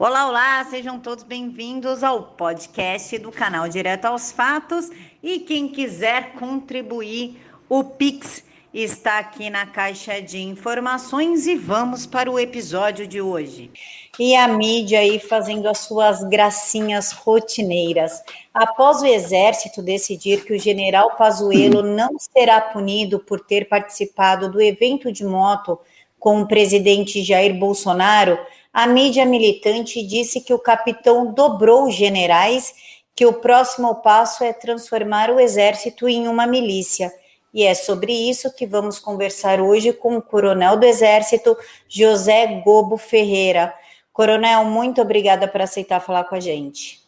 Olá, olá, sejam todos bem-vindos ao podcast do canal Direto aos Fatos. E quem quiser contribuir, o Pix está aqui na caixa de informações e vamos para o episódio de hoje. E a mídia aí fazendo as suas gracinhas rotineiras. Após o exército decidir que o general Pazuello não será punido por ter participado do evento de moto com o presidente Jair Bolsonaro, a mídia militante disse que o capitão dobrou os generais, que o próximo passo é transformar o exército em uma milícia. E é sobre isso que vamos conversar hoje com o coronel do Exército, José Gobo Ferreira. Coronel, muito obrigada por aceitar falar com a gente.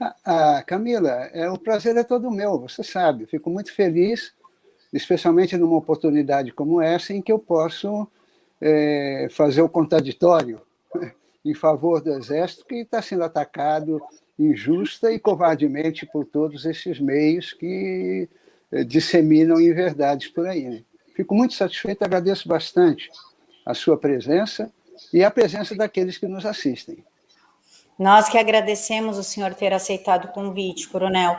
Ah, ah, Camila, é, o prazer é todo meu, você sabe. Fico muito feliz, especialmente numa oportunidade como essa, em que eu posso é, fazer o contraditório em favor do Exército, que está sendo atacado injusta e covardemente por todos esses meios que eh, disseminam inverdades por aí. Né? Fico muito satisfeito, agradeço bastante a sua presença e a presença daqueles que nos assistem. Nós que agradecemos o senhor ter aceitado o convite, Coronel.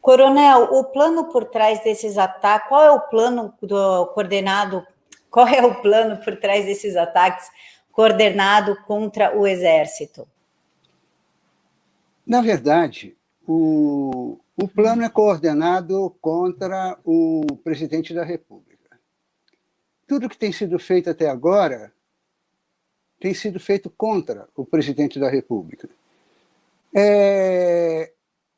Coronel, o plano por trás desses ataques, qual é o plano do coordenado, qual é o plano por trás desses ataques coordenado contra o exército? Na verdade, o, o plano é coordenado contra o presidente da República. Tudo que tem sido feito até agora tem sido feito contra o presidente da República. É,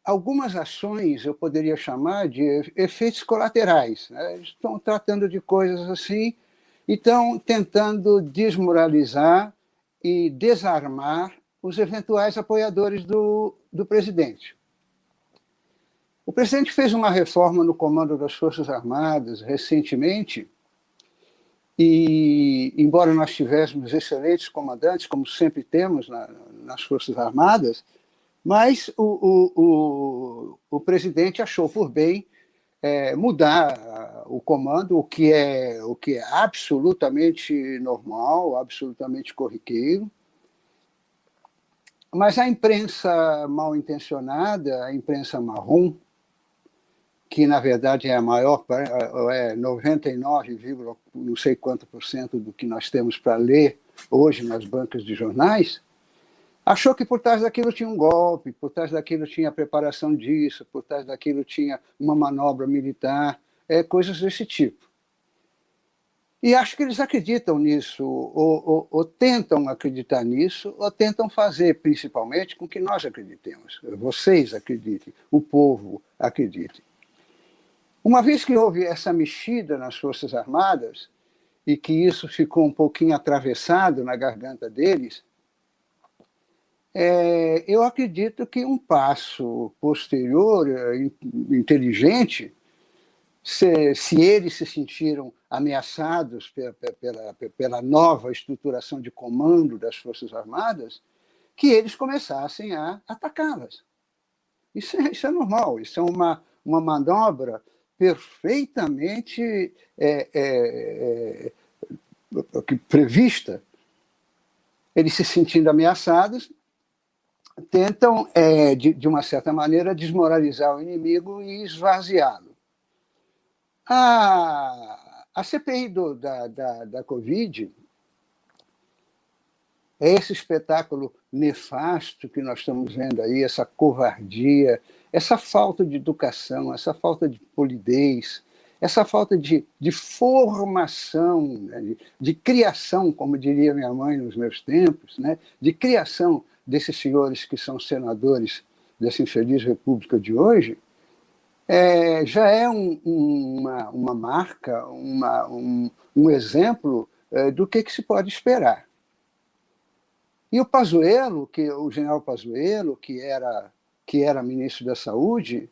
algumas ações eu poderia chamar de efeitos colaterais. Né? Estão tratando de coisas assim e estão tentando desmoralizar e desarmar os eventuais apoiadores do, do presidente. O presidente fez uma reforma no comando das Forças Armadas recentemente, e, embora nós tivéssemos excelentes comandantes, como sempre temos na, nas Forças Armadas, mas o, o, o, o presidente achou por bem é, mudar o comando, o que é o que é absolutamente normal, absolutamente corriqueiro. Mas a imprensa mal intencionada, a imprensa marrom, que na verdade é a maior, é 99, não sei quanto por cento do que nós temos para ler hoje nas bancas de jornais, achou que por trás daquilo tinha um golpe, por trás daquilo tinha preparação disso, por trás daquilo tinha uma manobra militar, é, coisas desse tipo. E acho que eles acreditam nisso, ou, ou, ou, tentam acreditar nisso, ou tentam fazer, principalmente, com que nós acreditemos. Vocês acreditem, o povo acredite. Uma vez que houve essa mexida nas Forças Armadas, e que isso ficou um pouquinho atravessado na garganta deles, é, eu acredito que um passo posterior, é, inteligente, se, se eles se sentiram ameaçados pela, pela, pela nova estruturação de comando das Forças Armadas, que eles começassem a atacá-las. Isso é, isso é normal, isso é uma, uma manobra perfeitamente é, é, é, prevista. Eles se sentindo ameaçados, tentam, é, de, de, uma certa maneira, desmoralizar o inimigo e esvaziá-lo. A, a CPI do, da, da, da Covid é esse espetáculo nefasto que nós estamos vendo aí, essa covardia, essa falta de educação, essa falta de polidez, essa falta de, de formação, né, de, de, criação, como diria minha mãe nos meus tempos, né, de criação desses senhores que são senadores dessa infeliz república de hoje, é, já é um, uma, uma marca, uma, um, um exemplo é, do que, que se pode esperar. E o Pazuello, que o general Pazuello, que era que era ministro da Saúde,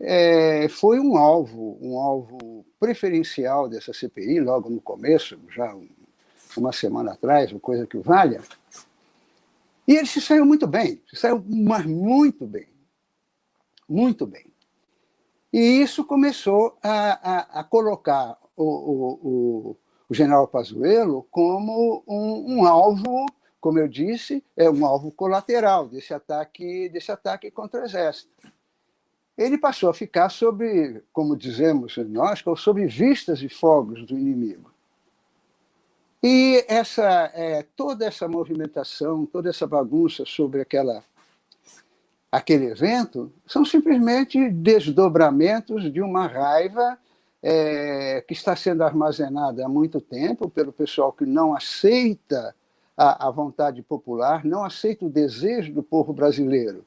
é, foi um alvo, um alvo preferencial dessa CPI logo no começo, já uma semana atrás, uma coisa que valha. E ele se saiu muito bem, se saiu mas muito bem. Muito bem. E isso começou a, a, a colocar o, o, o, o, general Pazuello como um, um alvo como eu disse, é um alvo colateral desse ataque, desse ataque contra o exército. Ele passou a ficar sob, como dizemos nós, sob vistas e fogos do inimigo. E essa, é, toda essa movimentação, toda essa bagunça sobre aquela, aquele evento são simplesmente desdobramentos de uma raiva é, que está sendo armazenada há muito tempo pelo pessoal que não aceita a, a vontade popular, não aceita o desejo do povo brasileiro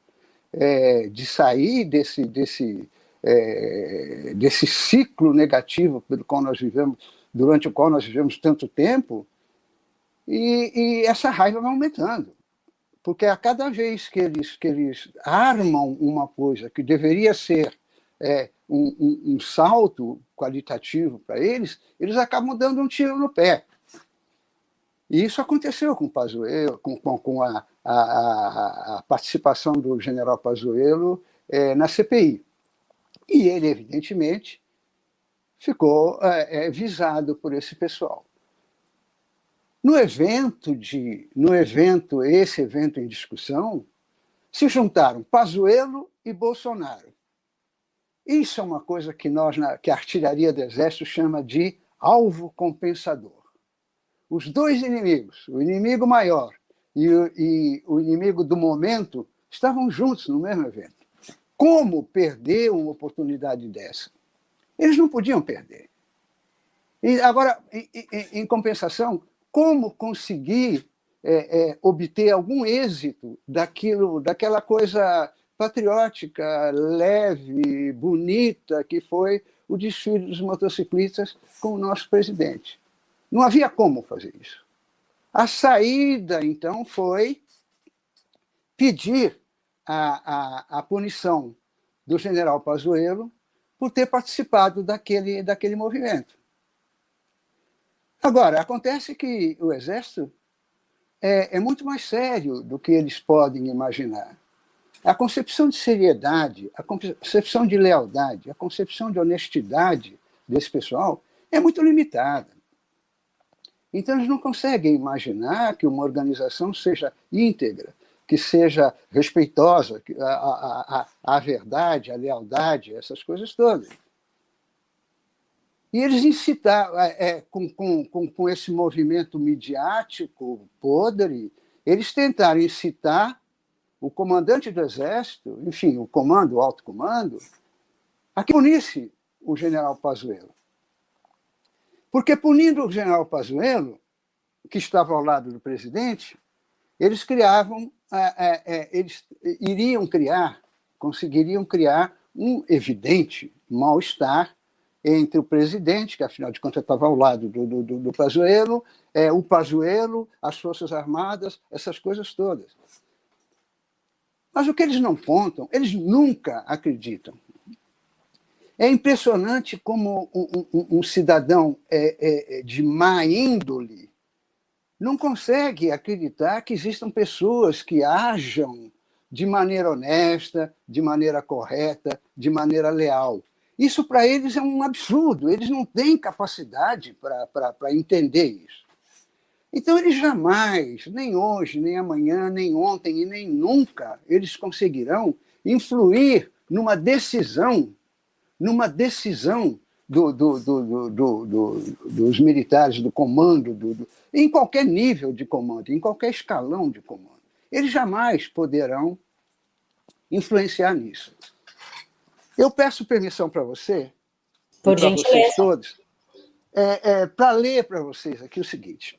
é, de sair desse, desse, é, desse ciclo negativo pelo qual nós vivemos, durante o qual nós vivemos tanto tempo, e, e essa raiva vai aumentando. Porque a cada vez que eles, que eles armam uma coisa que deveria ser é, um, um, um salto qualitativo para eles, eles acabam dando um tiro no pé. E isso aconteceu com Pazuello, com, com, com a, a, a, participação do general Pazuello é, na CPI. E ele, evidentemente, ficou é, é, visado por esse pessoal. No evento de, no evento, esse evento em discussão, se juntaram Pazuello e Bolsonaro. Isso é uma coisa que nós, que a artilharia do Exército chama de alvo compensador. Os dois inimigos, o inimigo maior e o, e o inimigo do momento, estavam juntos no mesmo evento. Como perder uma oportunidade dessa? Eles não podiam perder. E agora, em, em, em compensação, como conseguir é, é, obter algum êxito daquilo, daquela coisa patriótica, leve, bonita que foi o desfile dos motociclistas com o nosso presidente. Não havia como fazer isso. A saída, então, foi pedir a, a, a punição do general Pazuello por ter participado daquele, daquele movimento. Agora, acontece que o Exército é, é muito mais sério do que eles podem imaginar. A concepção de seriedade, a concepção de lealdade, a concepção de honestidade desse pessoal é muito limitada. Então, eles não conseguem imaginar que uma organização seja íntegra, que seja respeitosa à, verdade, à lealdade, essas coisas todas. E eles incitaram, é, é, com, com, com, esse movimento midiático podre, eles tentaram incitar o comandante do Exército, enfim, o comando, o alto comando, a que punisse o general Pazuello. Porque punindo o general Pazuello, que estava ao lado do presidente, eles criavam, eles iriam criar, conseguiriam criar um evidente mal-estar entre o presidente, que afinal de contas estava ao lado do, do, do Pazuello, é, o Pazuello, as Forças Armadas, essas coisas todas. Mas o que eles não contam, eles nunca acreditam. É impressionante como um, um, um cidadão é, é, de má índole não consegue acreditar que existam pessoas que ajam de maneira honesta, de maneira correta, de maneira leal. Isso para eles é um absurdo, eles não têm capacidade para entender isso. Então, eles jamais, nem hoje, nem amanhã, nem ontem e nem nunca, eles conseguirão influir numa decisão, numa decisão do, do, do, dos militares, do comando, em qualquer nível de comando, em qualquer escalão de comando. Eles jamais poderão influenciar nisso. Eu peço permissão para você, para vocês todos, é, é, para ler para vocês aqui o seguinte.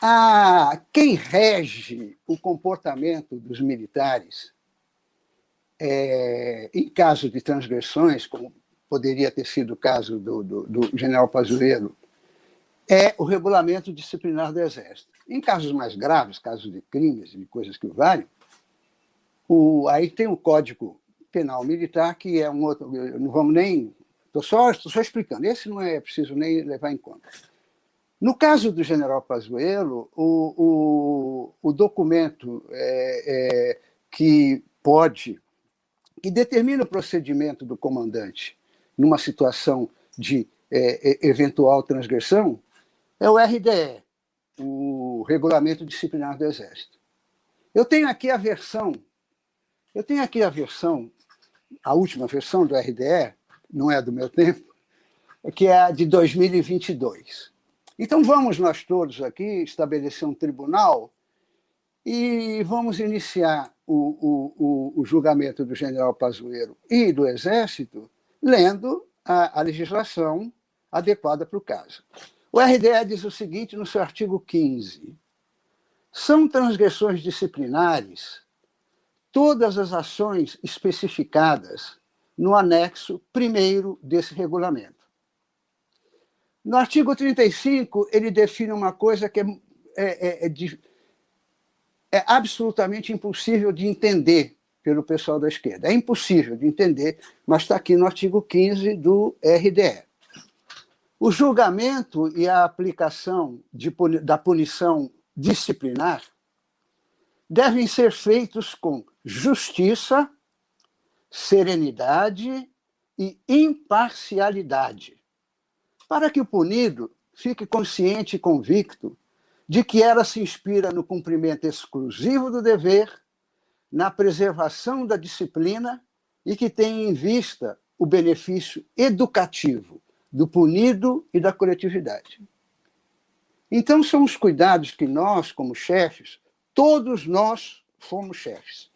A, quem rege o comportamento dos militares é, em caso de transgressões, como poderia ter sido o caso do, do, do general Pazuello, é o regulamento disciplinar do Exército. Em casos mais graves, casos de crimes e de coisas que valem, o, aí tem o Código Penal Militar, que é um outro. Não vamos nem. Estou só, só explicando, esse não é preciso nem levar em conta. No caso do general Pazuello, o, o, o documento é, é, que pode, que determina o procedimento do comandante numa situação de é, é eventual transgressão, é o RDE, o regulamento disciplinar do Exército. Eu tenho aqui a versão, eu tenho aqui a versão, a última versão do RDE, não é do meu tempo, que é a de 2022. Então vamos nós todos aqui estabelecer um tribunal e vamos iniciar o, o, o, o julgamento do general Pazuello e do Exército lendo a, a legislação adequada para o caso. O RDE diz o seguinte no seu artigo 15: são transgressões disciplinares todas as ações especificadas no anexo primeiro desse regulamento. No artigo 35, ele define uma coisa que é, é, é, de, é absolutamente impossível de entender pelo pessoal da esquerda. É impossível de entender, mas está aqui no artigo 15 do RDE. O julgamento e a aplicação de, da punição disciplinar devem ser feitos com justiça, serenidade e imparcialidade, para que o punido fique consciente e convicto de que ela se inspira no cumprimento exclusivo do dever, na preservação da disciplina e que tem em vista o benefício educativo do punido e da coletividade. Então, são os cuidados que nós, como chefes, todos nós fomos chefes.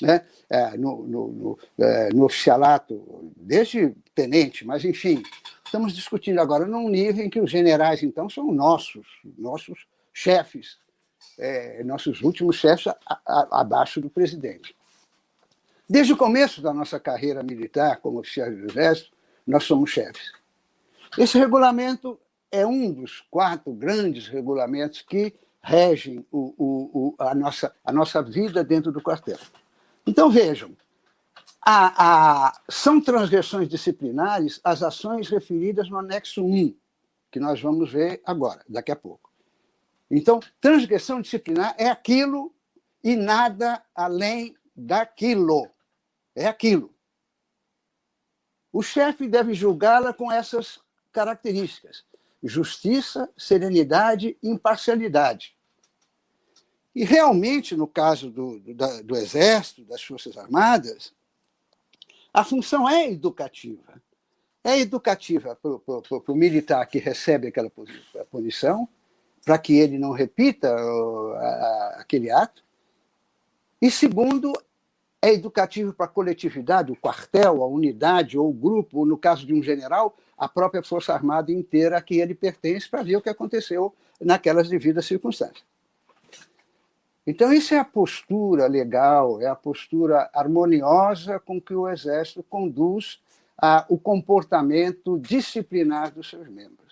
Né? É, no, no, no, é, no, oficialato, desde tenente, mas enfim, estamos discutindo agora num nível em que os generais, então, são nossos, nossos chefes, é, nossos últimos chefes a, a, abaixo do presidente. Desde o começo da nossa carreira militar como oficiais do Exército, nós somos chefes. Esse regulamento é um dos quatro grandes regulamentos que regem o, o, o, a, nossa, a nossa vida dentro do quartel. Então, vejam, a, a, são transgressões disciplinares as ações referidas no anexo 1, que nós vamos ver agora, daqui a pouco. Então, transgressão disciplinar é aquilo e nada além daquilo. É aquilo. O chefe deve julgá-la com essas características: justiça, serenidade imparcialidade. E realmente, no caso do, do, do Exército, das Forças Armadas, a função é educativa. É educativa para o militar que recebe aquela punição, para que ele não repita aquele ato. E segundo, é educativo para a coletividade, o quartel, a unidade ou o grupo, ou no caso de um general, a própria Força Armada inteira a que ele pertence, para ver o que aconteceu naquelas devidas circunstâncias. Então, isso é a postura legal, é a postura harmoniosa com que o Exército conduz a, o comportamento disciplinar dos seus membros.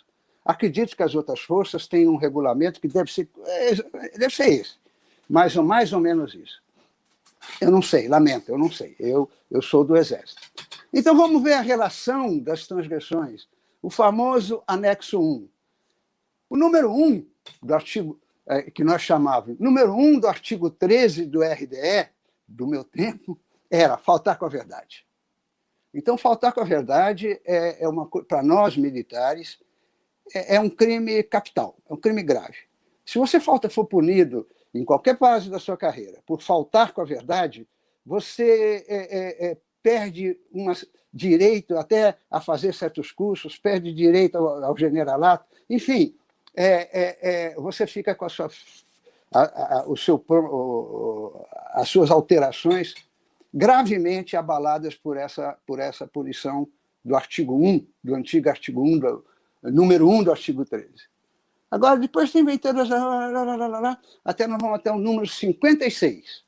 Acredito que as outras forças têm um regulamento que deve ser, é, deve ser esse, mais ou, mais ou menos isso. Eu não sei, lamento, eu não sei. Eu, eu sou do Exército. Então vamos ver a relação das transgressões. O famoso anexo 1. O número 1 do artigo, é, que nós chamávamos, número 1 do artigo 13 do RDE, do meu tempo, era faltar com a verdade. Então, faltar com a verdade é, é uma para nós militares é, é um crime capital, é um crime grave. Se você falta for punido em qualquer fase da sua carreira, por faltar com a verdade, você é, é, é, perde um direito até a fazer certos cursos, perde direito ao, ao generalato, enfim, é, você fica com a sua, a, a, o seu, o, as suas alterações gravemente abaladas por essa, por essa punição do artigo 1, do antigo artigo 1, do, número 1 do artigo 13. Agora, depois tem inventando até nós vamos até o número 56.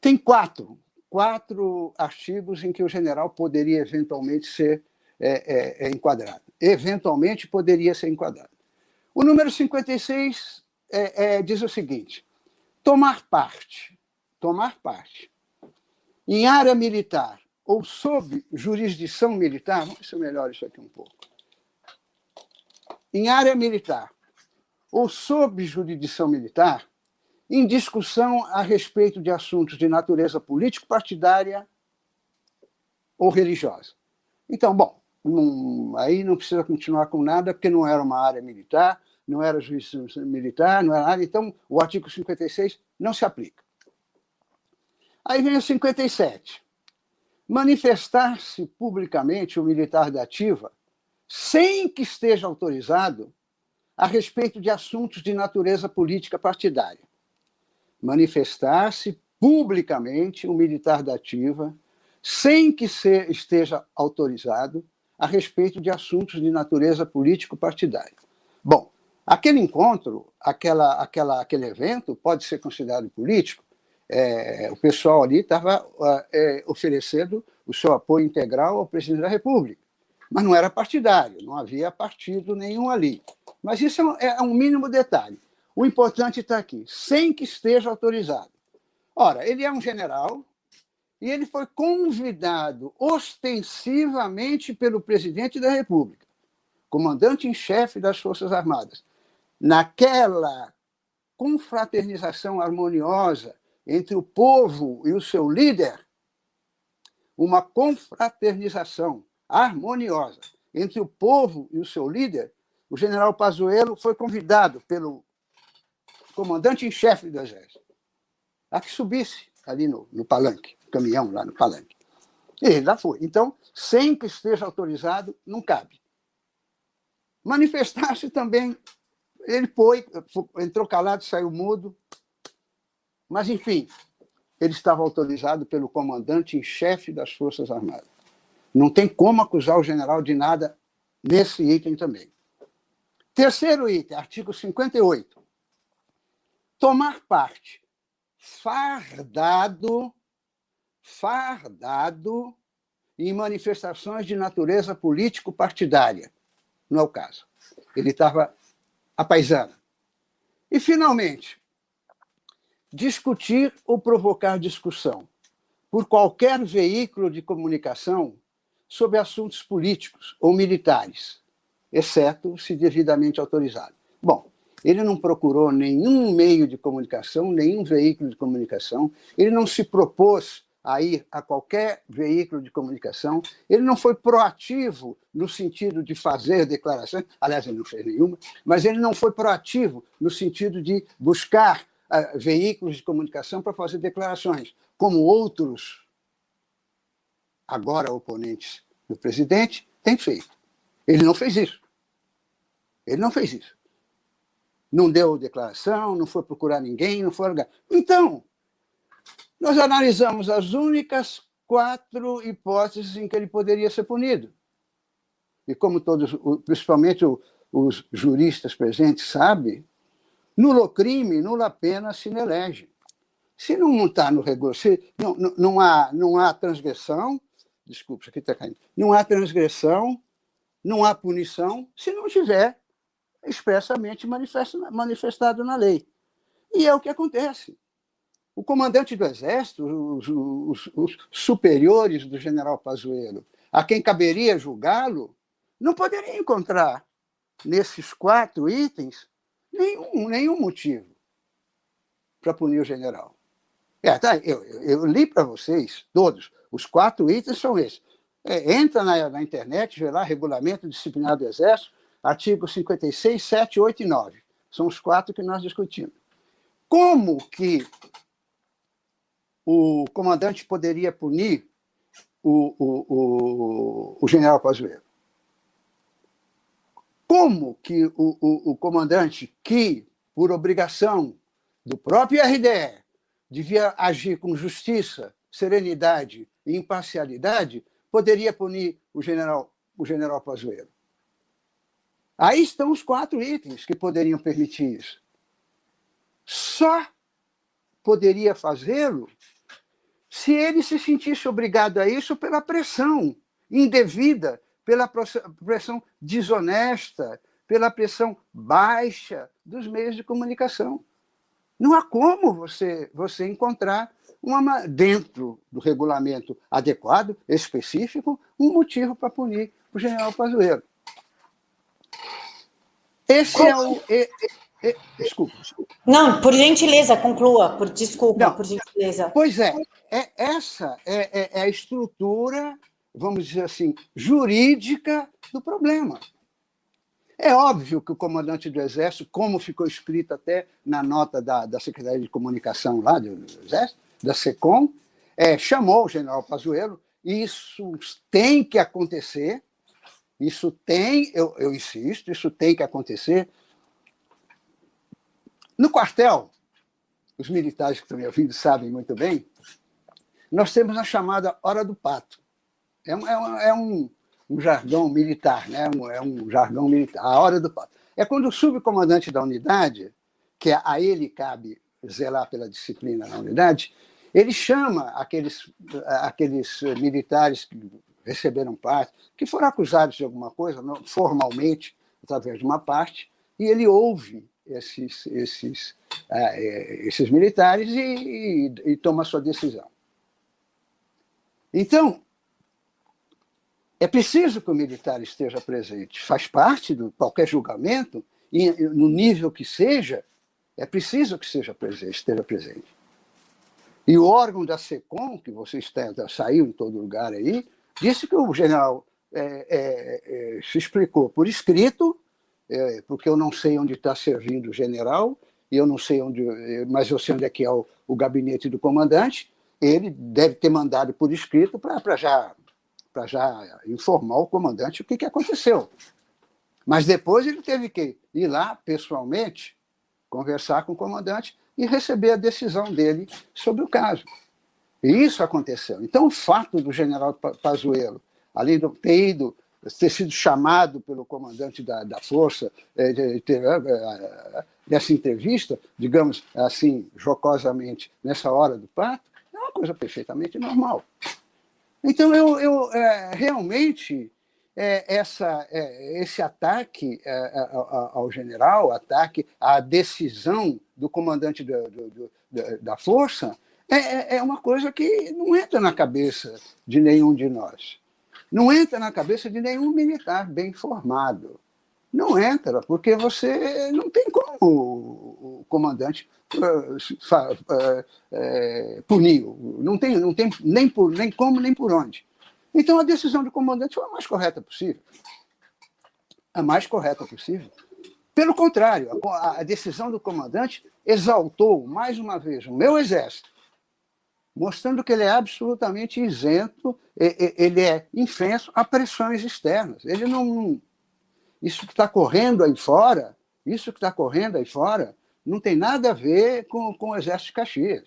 Tem quatro, quatro artigos em que o general poderia eventualmente ser é, é, é enquadrado. Eventualmente poderia ser enquadrado. O número 56 é, é, diz o seguinte: tomar parte, tomar parte em área militar ou sob jurisdição militar, vamos ver melhor isso aqui um pouco. Em área militar ou sob jurisdição militar, em discussão a respeito de assuntos de natureza político-partidária ou religiosa. Então, bom, não, aí não precisa continuar com nada, porque não era uma área militar, não era juiz militar, não era nada, então o artigo 56 não se aplica. Aí vem o 57. Manifestar-se publicamente o militar da ativa sem que esteja autorizado a respeito de assuntos de natureza política partidária. Manifestar-se publicamente o militar da ativa sem que esteja autorizado a respeito de assuntos de natureza político-partidária. Bom, aquele encontro, aquela, aquela, aquele evento pode ser considerado político. É, o pessoal ali estava é, oferecendo o seu apoio integral ao presidente da República, mas não era partidário, não havia partido nenhum ali. Mas isso é, é um mínimo detalhe. O importante está aqui, sem que esteja autorizado. Ora, ele é um general, e ele foi convidado ostensivamente pelo presidente da República, comandante em chefe das Forças Armadas, naquela confraternização harmoniosa entre o povo e o seu líder, uma confraternização harmoniosa entre o povo e o seu líder, o general Pazuello foi convidado pelo comandante em chefe do Exército a que subisse ali no, no palanque caminhão lá no palanque. E ele lá foi. Então, sem que esteja autorizado, não cabe. Manifestar-se também, ele foi, entrou calado, saiu mudo, mas, enfim, ele estava autorizado pelo comandante em chefe das Forças Armadas. Não tem como acusar o general de nada nesse item também. Terceiro item, artigo 58. Tomar parte fardado fardado em manifestações de natureza político-partidária. Não é o caso. Ele estava a paisana. E, finalmente, discutir ou provocar discussão por qualquer veículo de comunicação sobre assuntos políticos ou militares, exceto se devidamente autorizado. Bom, ele não procurou nenhum meio de comunicação, nenhum veículo de comunicação, ele não se propôs a ir a qualquer veículo de comunicação. Ele não foi proativo no sentido de fazer declarações, aliás, ele não fez nenhuma, mas ele não foi proativo no sentido de buscar uh, veículos de comunicação para fazer declarações, como outros, agora oponentes do presidente, têm feito. Ele não fez isso. Ele não fez isso. Não deu declaração, não foi procurar ninguém, não foi. Então, nós analisamos as únicas quatro hipóteses em que ele poderia ser punido. E como todos, principalmente os juristas presentes sabem, nulo crime, nula pena se elege. Se não está no regulamento, se não, não, não, há, não há transgressão, desculpa, isso aqui está caindo, não há transgressão, não há punição, se não tiver expressamente manifestado na lei. E é o que acontece. O comandante do Exército, os, os, os superiores do general Pazuello, a quem caberia julgá-lo, não poderia encontrar nesses quatro itens nenhum, nenhum motivo para punir o general. É, tá, eu, eu li para vocês todos. Os quatro itens são esses. É, entra na, na, internet, vê lá, Regulamento Disciplinar do Exército, artigo 56, 7, 8 e 9. São os quatro que nós discutimos. Como que o comandante poderia punir o, o, o, o general Pazuello. Como que o, o, o comandante, que, por obrigação do próprio RDE, devia agir com justiça, serenidade e imparcialidade, poderia punir o general, o general Pazuello? Aí estão os quatro itens que poderiam permitir isso. Só poderia fazê-lo se ele se sentisse obrigado a isso pela pressão indevida, pela pressão desonesta, pela pressão baixa dos meios de comunicação. Não há como você, você encontrar uma, dentro do regulamento adequado, específico, um motivo para punir o general Pazuello. Esse é o. É, desculpa, desculpa. Não, por gentileza, conclua. Por, desculpa, Não, por gentileza. Pois é, é essa é, é, é, a estrutura, vamos dizer assim, jurídica do problema. É óbvio que o comandante do Exército, como ficou escrito até na nota da, da Secretaria de Comunicação lá do Exército, da SECOM, é, chamou o general Pazuello, isso tem que acontecer, isso tem, eu, eu insisto, isso tem que acontecer. No quartel, os militares que estão me ouvindo sabem muito bem, nós temos a chamada Hora do Pato. É, um, é, um, é um, um, jargão militar, né? é um jargão militar, a Hora do. É quando o subcomandante da unidade, que a ele cabe zelar pela disciplina na unidade, ele chama aqueles, aqueles militares que receberam parte, que foram acusados de alguma coisa, formalmente, através de uma parte, e ele ouve esses, esses, uh, esses militares e, e, e toma sua decisão. Então, é preciso que o militar esteja presente. Faz parte de qualquer julgamento, e no nível que seja, é preciso que seja presente, esteja presente. E o órgão da SECOM, que você está, saiu em todo lugar aí, disse que o general é, é, é, se explicou por escrito, é, porque eu não sei onde está servindo o general, e eu não sei onde, mas eu sei onde é que é o, o gabinete do comandante. Ele deve ter mandado por escrito para já, já informar o comandante o que, que aconteceu. Mas depois ele teve que ir lá pessoalmente, conversar com o comandante e receber a decisão dele sobre o caso. E isso aconteceu. Então, o fato do general Pazuello, além de ter ido, ter sido chamado pelo comandante da, da força é, de, ter, é, entrevista, digamos assim, jocosamente, nessa hora do parto, é uma coisa perfeitamente normal. Então, eu, eu é, realmente é, essa, é, esse ataque ao general, ataque à decisão do comandante do, do, da força, é uma coisa que não entra na cabeça de nenhum de nós. Não entra na cabeça de nenhum militar bem formado. Não entra, porque você não tem como o comandante uh, uh, punir. Não tem, não tem nem, por, nem como, nem por onde. Então a decisão do comandante foi a mais correta possível. A mais correta possível. Pelo contrário, a, a decisão do comandante exaltou mais uma vez o meu exército, mostrando que ele é absolutamente isento, ele é infenso a pressões externas. Ele não. Isso que está correndo aí fora, isso que está correndo aí fora, não tem nada a ver com, com o Exército de Caxias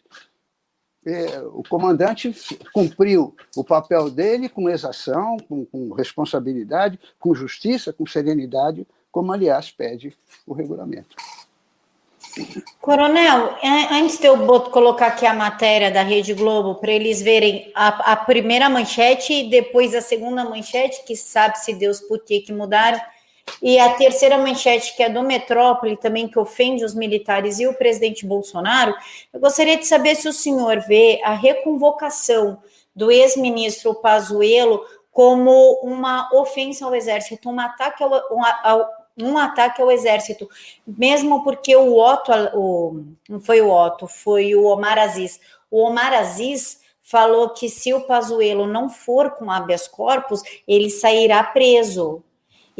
é, o comandante cumpriu o papel dele com exação, com, com, responsabilidade, com justiça, com serenidade, como, aliás, pede o regulamento. Coronel, antes de eu colocar aqui a matéria da Rede Globo para eles verem a, a, primeira manchete e depois a segunda manchete, que sabe se Deus por que, que mudaram, e a terceira manchete, que é do Metrópole, também que ofende os militares e o presidente Bolsonaro, eu gostaria de saber se o senhor vê a reconvocação do ex-ministro Pazuello como uma ofensa ao exército, um ataque ao, um, um ataque ao exército, mesmo porque o Otto, o, não foi o Otto, foi o Omar Aziz. O Omar Aziz falou que se o Pazuello não for com habeas corpus, ele sairá preso.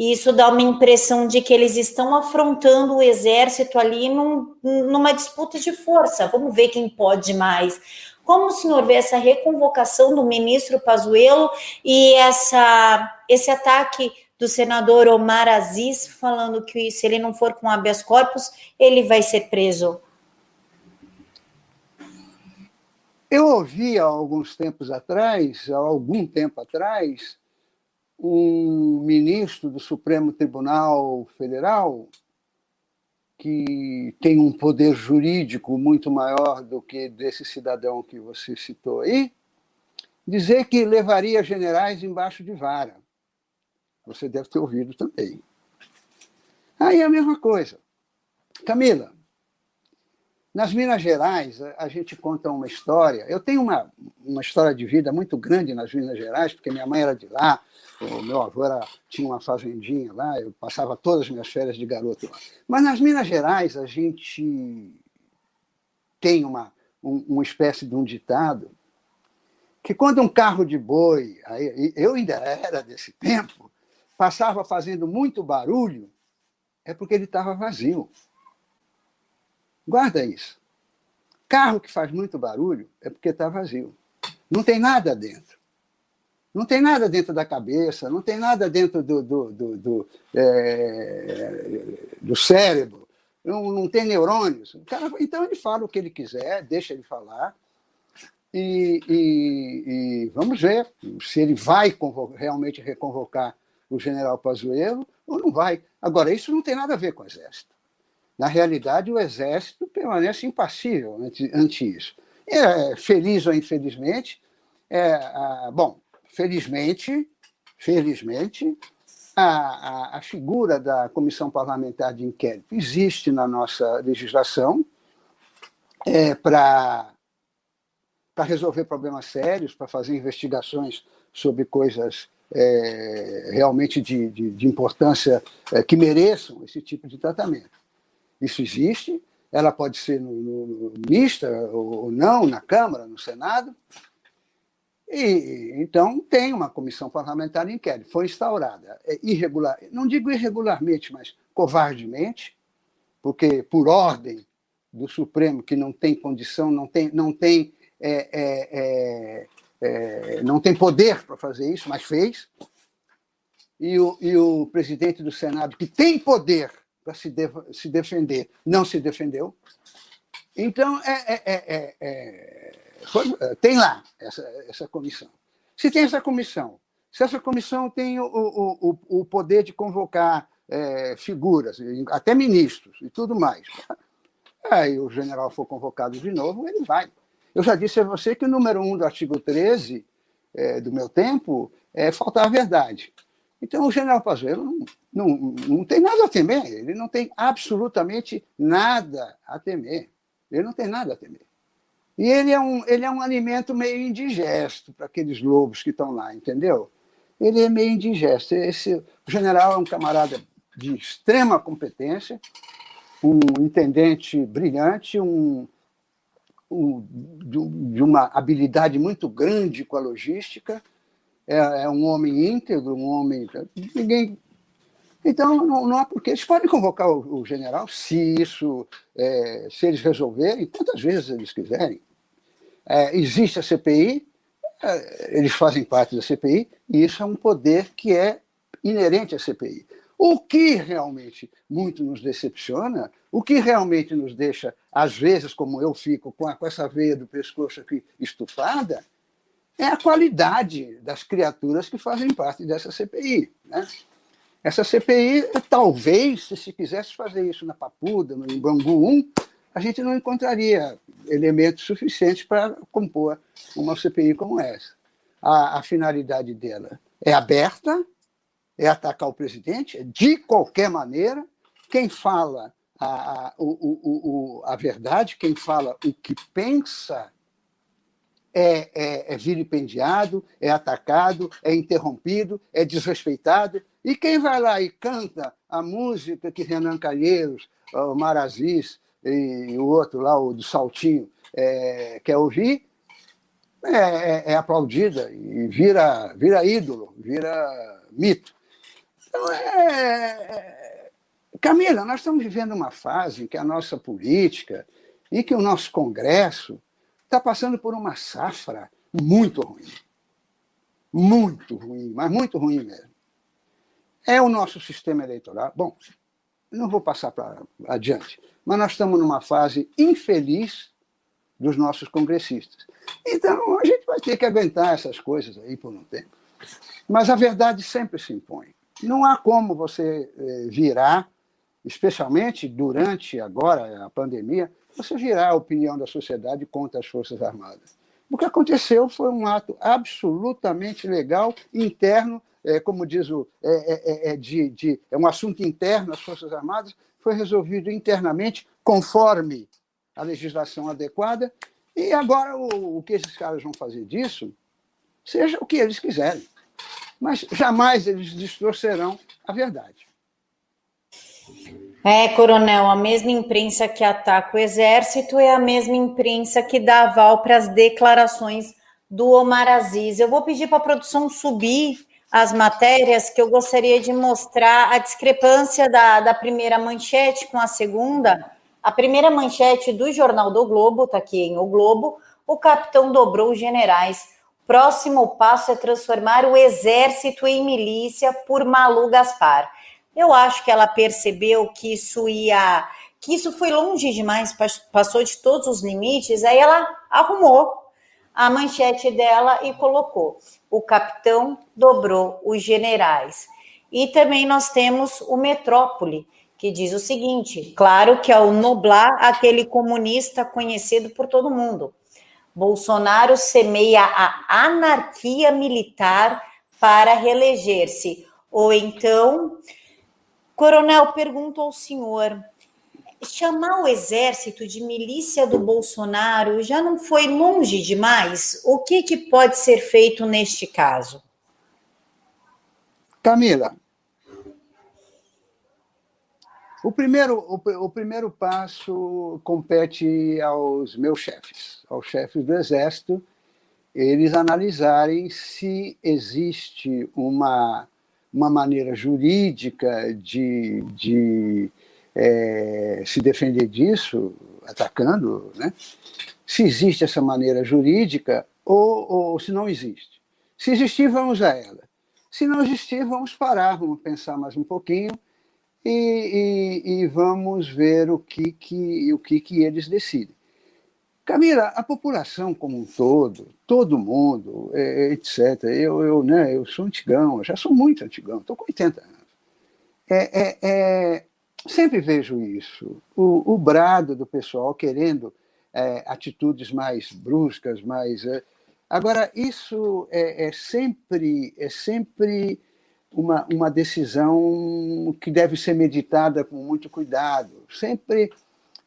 E isso dá uma impressão de que eles estão afrontando o exército ali num, numa disputa de força. Vamos ver quem pode mais. Como o senhor vê essa reconvocação do ministro Pazuello e essa, esse ataque do senador Omar Aziz falando que se ele não for com habeas corpus, ele vai ser preso? Eu ouvi há alguns tempos atrás, há algum tempo atrás, um ministro do Supremo Tribunal Federal que tem um poder jurídico muito maior do que desse cidadão que você citou aí, dizer que levaria generais embaixo de vara. Você deve ter ouvido também. Aí é a mesma coisa. Camila, nas Minas Gerais, a gente conta uma história. Eu tenho uma, uma história de vida muito grande nas Minas Gerais, porque minha mãe era de lá, o meu avô era, tinha uma fazendinha lá, eu passava todas as minhas férias de garoto lá. Mas nas Minas Gerais, a gente tem uma, um, uma espécie de um ditado que quando um carro de boi, eu ainda era desse tempo, passava fazendo muito barulho, é porque ele estava vazio. Guarda isso. Carro que faz muito barulho é porque está vazio. Não tem nada dentro. Não tem nada dentro da cabeça, não tem nada dentro do, do, do, do, é, do cérebro, não, não, tem neurônios. Cara, então ele fala o que ele quiser, deixa ele falar, e, e, e vamos ver se ele vai realmente reconvocar o general Pazuello ou não vai. Agora, isso não tem nada a ver com o Exército. Na realidade, o Exército permanece impassível ante, ante isso. É, feliz ou infelizmente, é, bom, felizmente, felizmente, a, a, a, figura da comissão parlamentar de inquérito existe na nossa legislação é, para resolver problemas sérios, para fazer investigações sobre coisas é, realmente de, de, de importância é, que mereçam esse tipo de tratamento. Isso existe, ela pode ser no, no, mista ou não, na Câmara, no Senado, e, então, tem uma comissão parlamentar de inquérito, foi instaurada. É irregular, não digo irregularmente, mas covardemente, porque por ordem do Supremo, que não tem condição, não tem, não tem, é, é, é, é não tem poder para fazer isso, mas fez. E o, e o presidente do Senado, que tem poder para se, de, se defender, não se defendeu. Então, é, é, é foi, eh, tem lá essa, essa comissão. Se tem essa comissão, se essa comissão tem o, o, o poder de convocar é, figuras, até ministros e tudo mais, aí o general for convocado de novo, ele vai. Eu já disse a você que o número um do artigo 13 é, do meu tempo é faltar a verdade. Então, o general Pazuello não, não, não tem nada a temer, ele não tem absolutamente nada a temer. Ele não tem nada a temer. E ele é um, ele é um alimento meio indigesto para aqueles lobos que estão lá, entendeu? Ele é meio indigesto. Esse, o general é um camarada de extrema competência, um intendente brilhante, um, um de, uma habilidade muito grande com a logística, é, é, um homem íntegro, um homem. Ninguém. Então, não, não há porquê. Eles podem convocar o, o general se isso, é, se eles resolverem, quantas vezes eles quiserem. É, existe a CPI, é, eles fazem parte da CPI, e isso é um poder que é inerente à CPI. O que realmente muito nos decepciona, o que realmente nos deixa, às vezes, como eu fico, com, a, com essa veia do pescoço aqui estufada, é a qualidade das criaturas que fazem parte dessa CPI. Né? Essa CPI, talvez, se se quisesse fazer isso na Papuda, no Bangu 1, a gente não encontraria elementos suficientes para compor uma CPI como essa. A, a, finalidade dela é aberta, é atacar o presidente, de qualquer maneira. Quem fala a, a, o, o, a verdade, quem fala o que pensa, é, é, é vilipendiado, é atacado, é interrompido, é desrespeitado. E quem vai lá e canta a música que Renan Calheiros, o Marazis e o outro lá, o do Saltinho, é, quer ouvir, é, é, é, aplaudida e vira, vira ídolo, vira mito. Então, é, é, Camila, nós estamos vivendo uma fase em que a nossa política e que o nosso Congresso está passando por uma safra muito ruim. Muito ruim, mas muito ruim mesmo. É o nosso sistema eleitoral. Bom, não vou passar para adiante, mas nós estamos numa fase infeliz dos nossos congressistas. Então, a gente vai ter que aguentar essas coisas aí por um tempo. Mas a verdade sempre se impõe. Não há como você eh, virar, especialmente durante agora a pandemia, você virar a opinião da sociedade contra as Forças Armadas. O que aconteceu foi um ato absolutamente legal, interno, é, como diz o. É, é, é, de, de, é um assunto interno às Forças Armadas, foi resolvido internamente, conforme a legislação adequada, e agora o, o que esses caras vão fazer disso, seja o que eles quiserem. Mas jamais eles distorcerão a verdade. É, coronel, a mesma imprensa que ataca o exército é a mesma imprensa que dá aval para as declarações do Omar Aziz. Eu vou pedir para a produção subir as matérias que eu gostaria de mostrar a discrepância da, da primeira manchete com a segunda. A primeira manchete do Jornal do Globo, está aqui em O Globo, o capitão dobrou os generais. Próximo passo é transformar o exército em milícia por Malu Gaspar. Eu acho que ela percebeu que isso ia, que isso foi longe demais, passou de todos os limites, aí ela arrumou a manchete dela e colocou: o capitão dobrou os generais. E também nós temos o Metrópole, que diz o seguinte: claro que é o Noblar, aquele comunista conhecido por todo mundo. Bolsonaro semeia a anarquia militar para reeleger-se. Ou então, Coronel, pergunto ao senhor: chamar o exército de milícia do Bolsonaro já não foi longe demais? O que, que pode ser feito neste caso? Camila, o primeiro, o, o, primeiro passo compete aos meus chefes, aos chefes do Exército, eles analisarem se existe uma, uma maneira jurídica de, de é, se defender disso, atacando, né? se existe essa maneira jurídica ou, ou se não existe. Se existir, vamos a ela. Se não existir, vamos parar, vamos pensar mais um pouquinho e, e, e vamos ver o que, que, o que, que eles decidem. Camila, a população como um todo, todo mundo, é, etc. Eu, eu, né, eu sou antigão, eu já sou muito antigão, estou com 80 anos. É, é, é, sempre vejo isso. O, o brado do pessoal querendo é, atitudes mais bruscas, mais. É. Agora, isso é, é, sempre, é sempre uma, uma decisão que deve ser meditada com muito cuidado. Sempre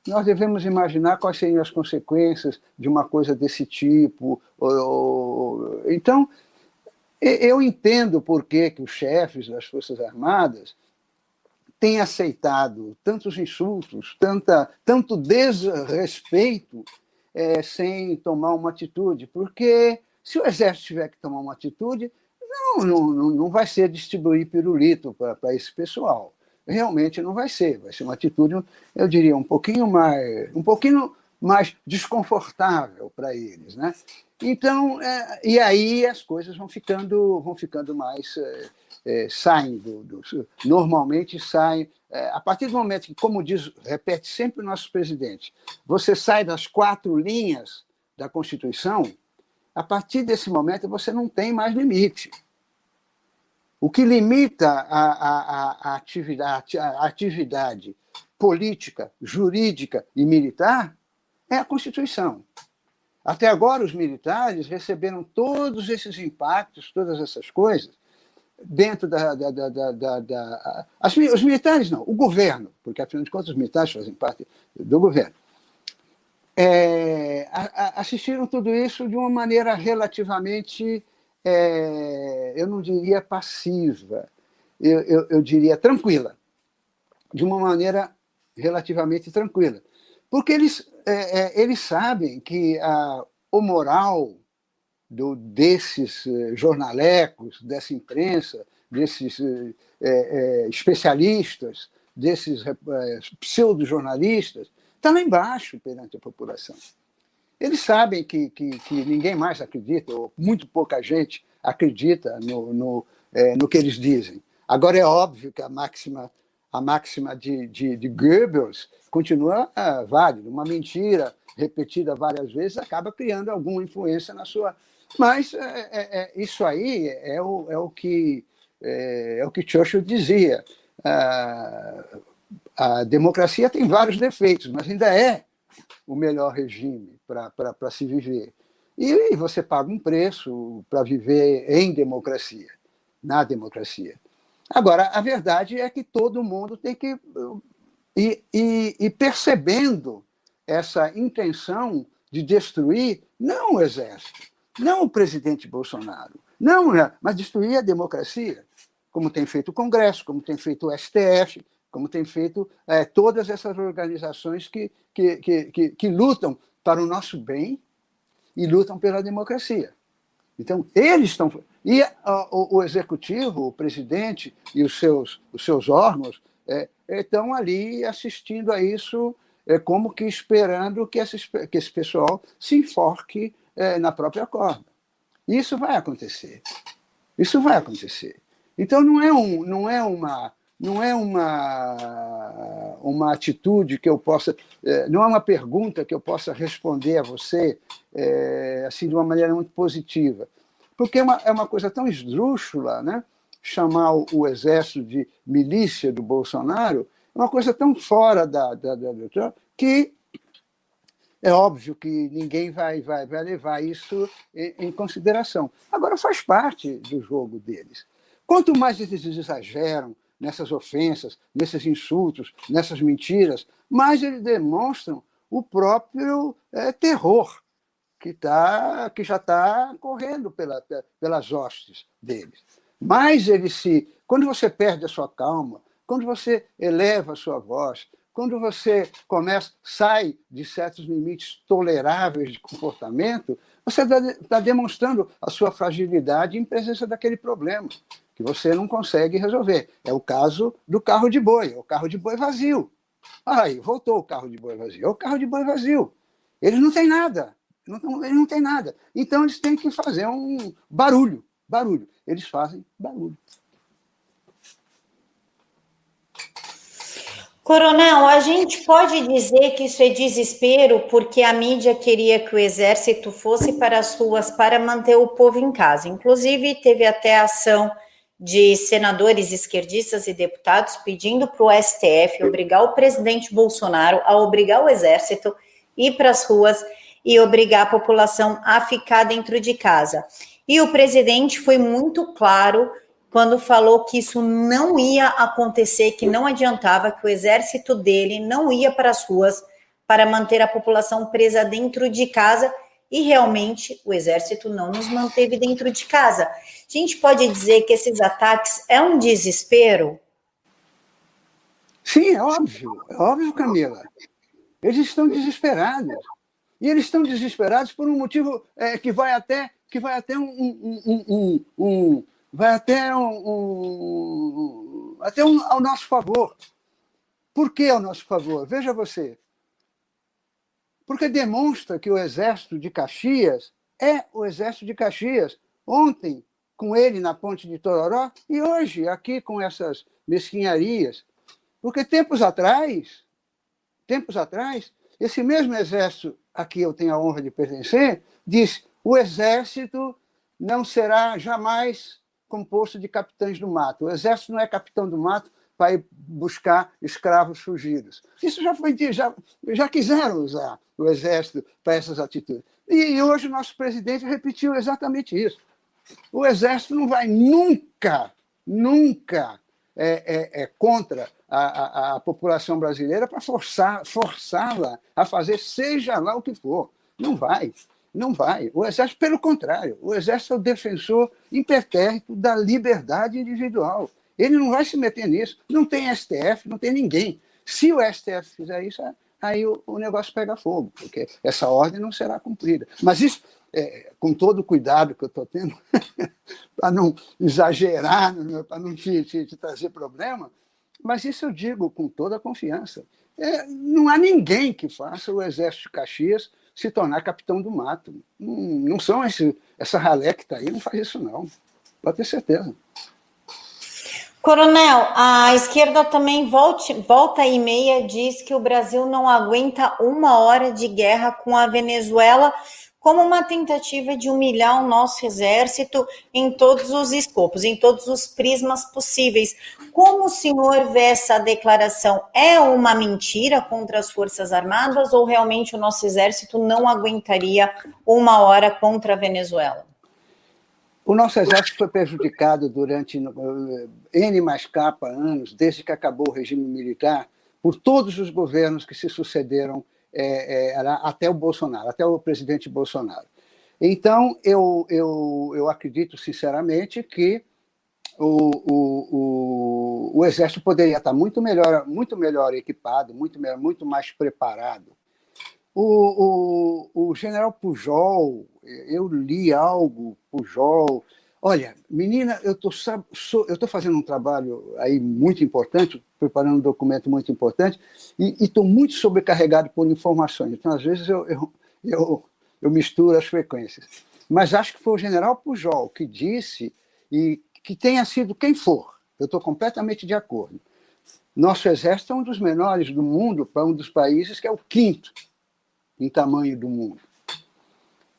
nós devemos imaginar quais seriam as consequências de uma coisa desse tipo. Então, eu entendo por que, que os chefes das Forças Armadas tem aceitado tantos insultos, tanta, tanto desrespeito é, sem tomar uma atitude, porque se o exército tiver que tomar uma atitude, não, não, não vai ser distribuir pirulito para esse pessoal. Realmente não vai ser. Vai ser uma atitude, eu diria, um pouquinho mais, um pouquinho mais desconfortável para eles, né? Então, é, e aí as coisas vão ficando, vão ficando mais é, é, saem do, do, normalmente saem é, a partir do momento que, como diz, repete sempre o nosso presidente, você sai das quatro linhas da Constituição, a partir desse momento você não tem mais limite. O que limita a, a, a, atividade, a atividade política, jurídica e militar é a Constituição. Até agora, os militares receberam todos esses impactos, todas essas coisas, dentro da. da, da, da, da as, os militares não, o governo, porque afinal de contas os militares fazem parte do governo. É, a, a, assistiram tudo isso de uma maneira relativamente, é, eu não diria passiva, eu, eu, eu, diria tranquila, de uma maneira relativamente tranquila, porque eles, é, é eles sabem que a, o moral do, desses eh, jornalecos, dessa imprensa, desses é, é, especialistas, desses é, pseudo-jornalistas, está lá embaixo perante a população. Eles sabem que, que, que, ninguém mais acredita, ou muito pouca gente acredita no, no, é, no que eles dizem. Agora, é óbvio que a máxima, a máxima de, de, de Goebbels continua ah, válida. Uma mentira repetida várias vezes acaba criando alguma influência na sua, mas é, é, é, isso aí é o, é o que é, é o que Churchill dizia. A, a democracia tem vários defeitos, mas ainda é o melhor regime para se viver. E você paga um preço para viver em democracia, na democracia. Agora, a verdade é que todo mundo tem que ir, ir percebendo essa intenção de destruir não o exército, não o presidente Bolsonaro, não, né, mas destruir a democracia, como tem feito o Congresso, como tem feito o STF, como tem feito é, todas essas organizações que, que, que, que, que lutam para o nosso bem e lutam pela democracia. Então, eles estão. E o, o, executivo, o presidente e os seus, os seus órgãos é, estão ali assistindo a isso, é, como que esperando que esse, que esse pessoal se enforque é, na própria corda. Isso vai acontecer. Isso vai acontecer. Então, não é, um, não é uma não é uma, uma atitude que eu possa, é, não é uma pergunta que eu possa responder a você é, assim de uma maneira muito positiva, porque é uma, é uma coisa tão esdrúxula, né? chamar o, exército de milícia do Bolsonaro, é uma coisa tão fora da, da, da, da que é óbvio que ninguém vai, vai, vai levar isso em, em consideração. Agora, faz parte do jogo deles. Quanto mais eles exageram, nessas ofensas, nesses insultos, nessas mentiras, mas eles demonstram o próprio é, terror que, tá, que já está correndo pela, pelas hostes deles. Mas ele se. Quando você perde a sua calma, quando você eleva a sua voz, quando você começa, sai de certos limites toleráveis de comportamento, você está tá demonstrando a sua fragilidade em presença daquele problema que você não consegue resolver. É o caso do carro de boi, é o carro de boi vazio. Aí, voltou o carro de boi vazio. É o carro de boi vazio. Eles não têm nada. Não, eles não têm nada. Então, eles têm que fazer um barulho. Barulho. Eles fazem barulho. Coronel, a gente pode dizer que isso é desespero porque a mídia queria que o exército fosse para as ruas para manter o povo em casa. Inclusive, teve até ação de senadores esquerdistas e deputados pedindo para o STF obrigar o presidente Bolsonaro a obrigar o exército ir para as ruas e obrigar a população a ficar dentro de casa. E o presidente foi muito claro quando falou que isso não ia acontecer, que não adiantava, que o exército dele não ia para as ruas para manter a população presa dentro de casa e realmente o exército não nos manteve dentro de casa. A gente pode dizer que esses ataques é um desespero? Sim, é óbvio, é óbvio, Camila. Eles estão desesperados. E eles estão desesperados por um motivo é, que vai até que vai até um, um, um, um vai até um, até ao nosso favor. Por que ao nosso favor? Veja você, porque demonstra que o exército de Caxias é o exército de Caxias. Ontem, com ele na ponte de Tororó, e hoje, aqui com essas mesquinharias. Porque tempos atrás, tempos atrás, esse mesmo exército a que eu tenho a honra de pertencer, diz: o exército não será jamais composto de capitães do mato. O exército não é capitão do mato, vai buscar escravos fugidos. Isso já foi já, já quiseram usar o exército para essas atitudes. E hoje o nosso presidente repetiu exatamente isso. O exército não vai nunca, nunca é, é, é contra a, a, a, população brasileira para forçar, forçá-la a fazer seja lá o que for. Não vai. Não vai. O Exército, pelo contrário, o Exército é o defensor impertérrito da liberdade individual. Ele não vai se meter nisso. Não tem STF, não tem ninguém. Se o STF fizer isso, aí o, o negócio pega fogo, porque essa ordem não será cumprida. Mas isso, é, com todo o cuidado que eu estou tendo, para não exagerar, né, para não te, te, te, trazer problema, mas isso eu digo com toda a confiança. É, não há ninguém que faça o Exército de Caxias se tornar capitão do mato. Não, não são esse, essa ralé que está aí, não faz isso não. Pode ter certeza. Coronel, a esquerda também volta, volta e meia diz que o Brasil não aguenta uma hora de guerra com a Venezuela como uma tentativa de humilhar o nosso exército em todos os escopos, em todos os prismas possíveis. Como o senhor vê essa declaração? É uma mentira contra as Forças Armadas ou realmente o nosso exército não aguentaria uma hora contra a Venezuela? O nosso exército foi prejudicado durante uh, N mais capa anos, desde que acabou o regime militar, por todos os governos que se sucederam é, é, até o Bolsonaro, até o presidente Bolsonaro. Então, eu, eu, eu acredito sinceramente que o, o, o, o, exército poderia estar muito melhor, muito melhor equipado, muito, muito mais preparado O, o, o general Pujol, eu li algo, Pujol. Olha, menina, eu estou fazendo um trabalho aí muito importante, preparando um documento muito importante, e estou muito sobrecarregado por informações. Então, às vezes, eu, eu, eu, eu misturo as frequências. Mas acho que foi o general Pujol que disse, e que tenha sido quem for, eu estou completamente de acordo. Nosso exército é um dos menores do mundo para um dos países que é o quinto em tamanho do mundo.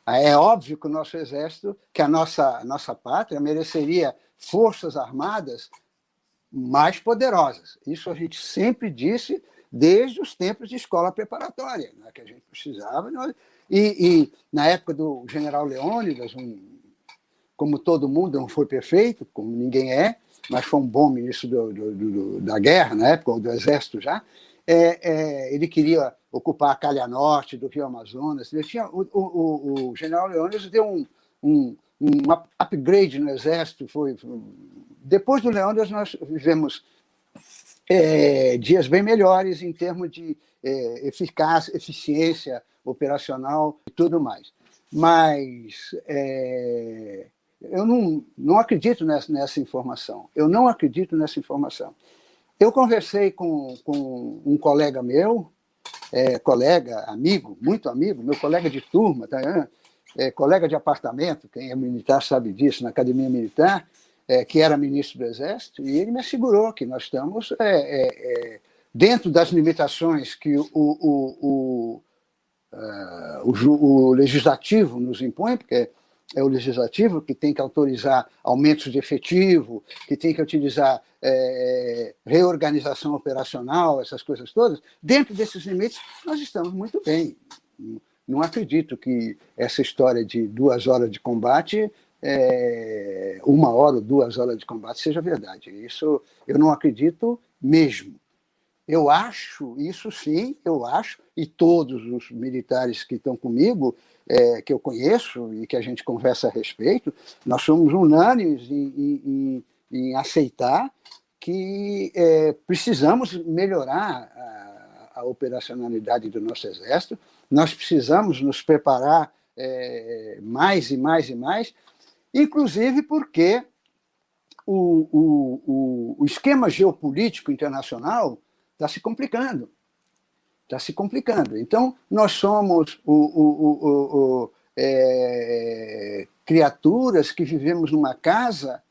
É óbvio que o nosso exército, que a nossa, nossa pátria mereceria forças armadas mais poderosas. Isso a gente sempre disse desde os tempos de escola preparatória, né, que a gente precisava. E, e, na época do general Leônidas, um, como todo mundo não foi perfeito, como ninguém é, mas foi um bom ministro do, do, do, da guerra, na época, ou do exército já, é, é, ele queria ocupar a calha norte do Rio Amazonas. Ele tinha, o, o, o general Leônidas deu um, um, um upgrade no exército. Foi, depois do Leônidas, nós vivemos é, dias bem melhores em termos de é, eficácia, eficiência operacional e tudo mais. Mas é, eu não, não acredito nessa, nessa informação. Eu não acredito nessa informação. Eu conversei com, com um colega meu, é, colega, amigo, muito amigo, meu colega de turma, tá, é, colega de apartamento, quem é militar sabe disso, na academia militar, é, que era ministro do Exército, e ele me assegurou que nós estamos é, é, é, dentro das limitações que o, o, o, uh, o, legislativo nos impõe, porque é o legislativo que tem que autorizar aumentos de efetivo, que tem que utilizar é, reorganização operacional, essas coisas todas. Dentro desses limites, nós estamos muito bem. Não acredito que essa história de duas horas de combate, é, uma hora ou duas horas de combate, seja verdade. Isso eu não acredito mesmo. Eu acho, isso sim, eu acho, e todos os militares que estão comigo, é, que eu conheço e que a gente conversa a respeito, nós somos unânimes em, em, em aceitar que é, precisamos melhorar a, a, operacionalidade do nosso exército, nós precisamos nos preparar é, mais e mais e mais, inclusive porque o, o, o, o esquema geopolítico internacional está se complicando. Está se complicando. Então, nós somos o, o, o, é, criaturas que vivemos numa casa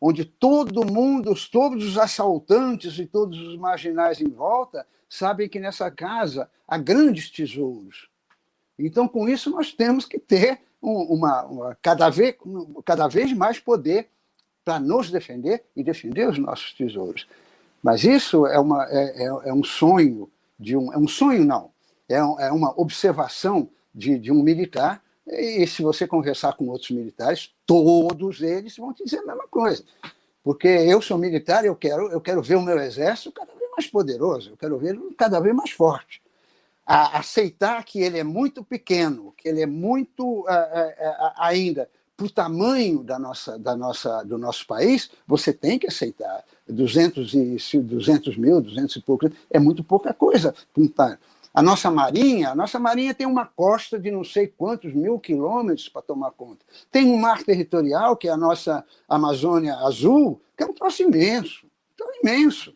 onde todo mundo, todos os assaltantes e todos os marginais em volta sabem que nessa casa há grandes tesouros. Então, com isso, nós temos que ter uma, uma cada, vez, cada vez mais poder para nos defender e defender os nossos tesouros. Mas isso é, uma, é, é, é um sonho de um, é um sonho não, é, é uma observação de, de um militar. E se você conversar com outros militares, todos eles vão te dizer a mesma coisa. Porque eu sou militar, eu quero, eu quero ver o meu exército cada vez mais poderoso, eu quero ver ele cada vez mais forte. A, aceitar que ele é muito pequeno, que ele é muito ainda para o tamanho da nossa, da nossa, do nosso país, você tem que aceitar. 200, e, 200 mil, 200 e pouco, é muito pouca coisa. A nossa marinha, a nossa marinha tem uma costa de não sei quantos mil quilômetros para tomar conta. Tem um mar territorial, que é a nossa Amazônia Azul, que é um troço imenso, imenso.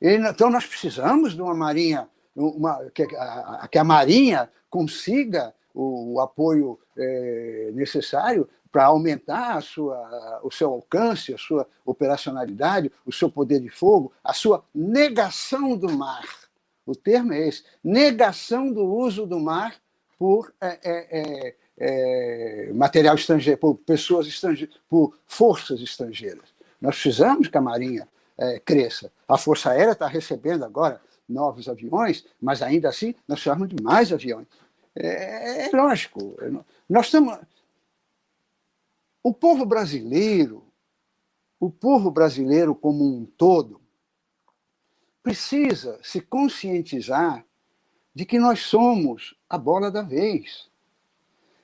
Então nós precisamos de uma marinha, uma, que, a, que a marinha consiga o, o apoio é, necessário para aumentar a sua, o seu alcance, a sua operacionalidade, o seu poder de fogo, a sua negação do mar. O termo é esse: negação do uso do mar por é, é, é, é material estrangeiro, por pessoas estrangeiras, por forças estrangeiras. Nós precisamos que a Marinha é, cresça. A Força Aérea está recebendo agora novos aviões, mas ainda assim nós precisamos de mais aviões. É, é lógico. Nós estamos. O povo brasileiro, o povo brasileiro como um todo, precisa se conscientizar de que nós somos a bola da vez.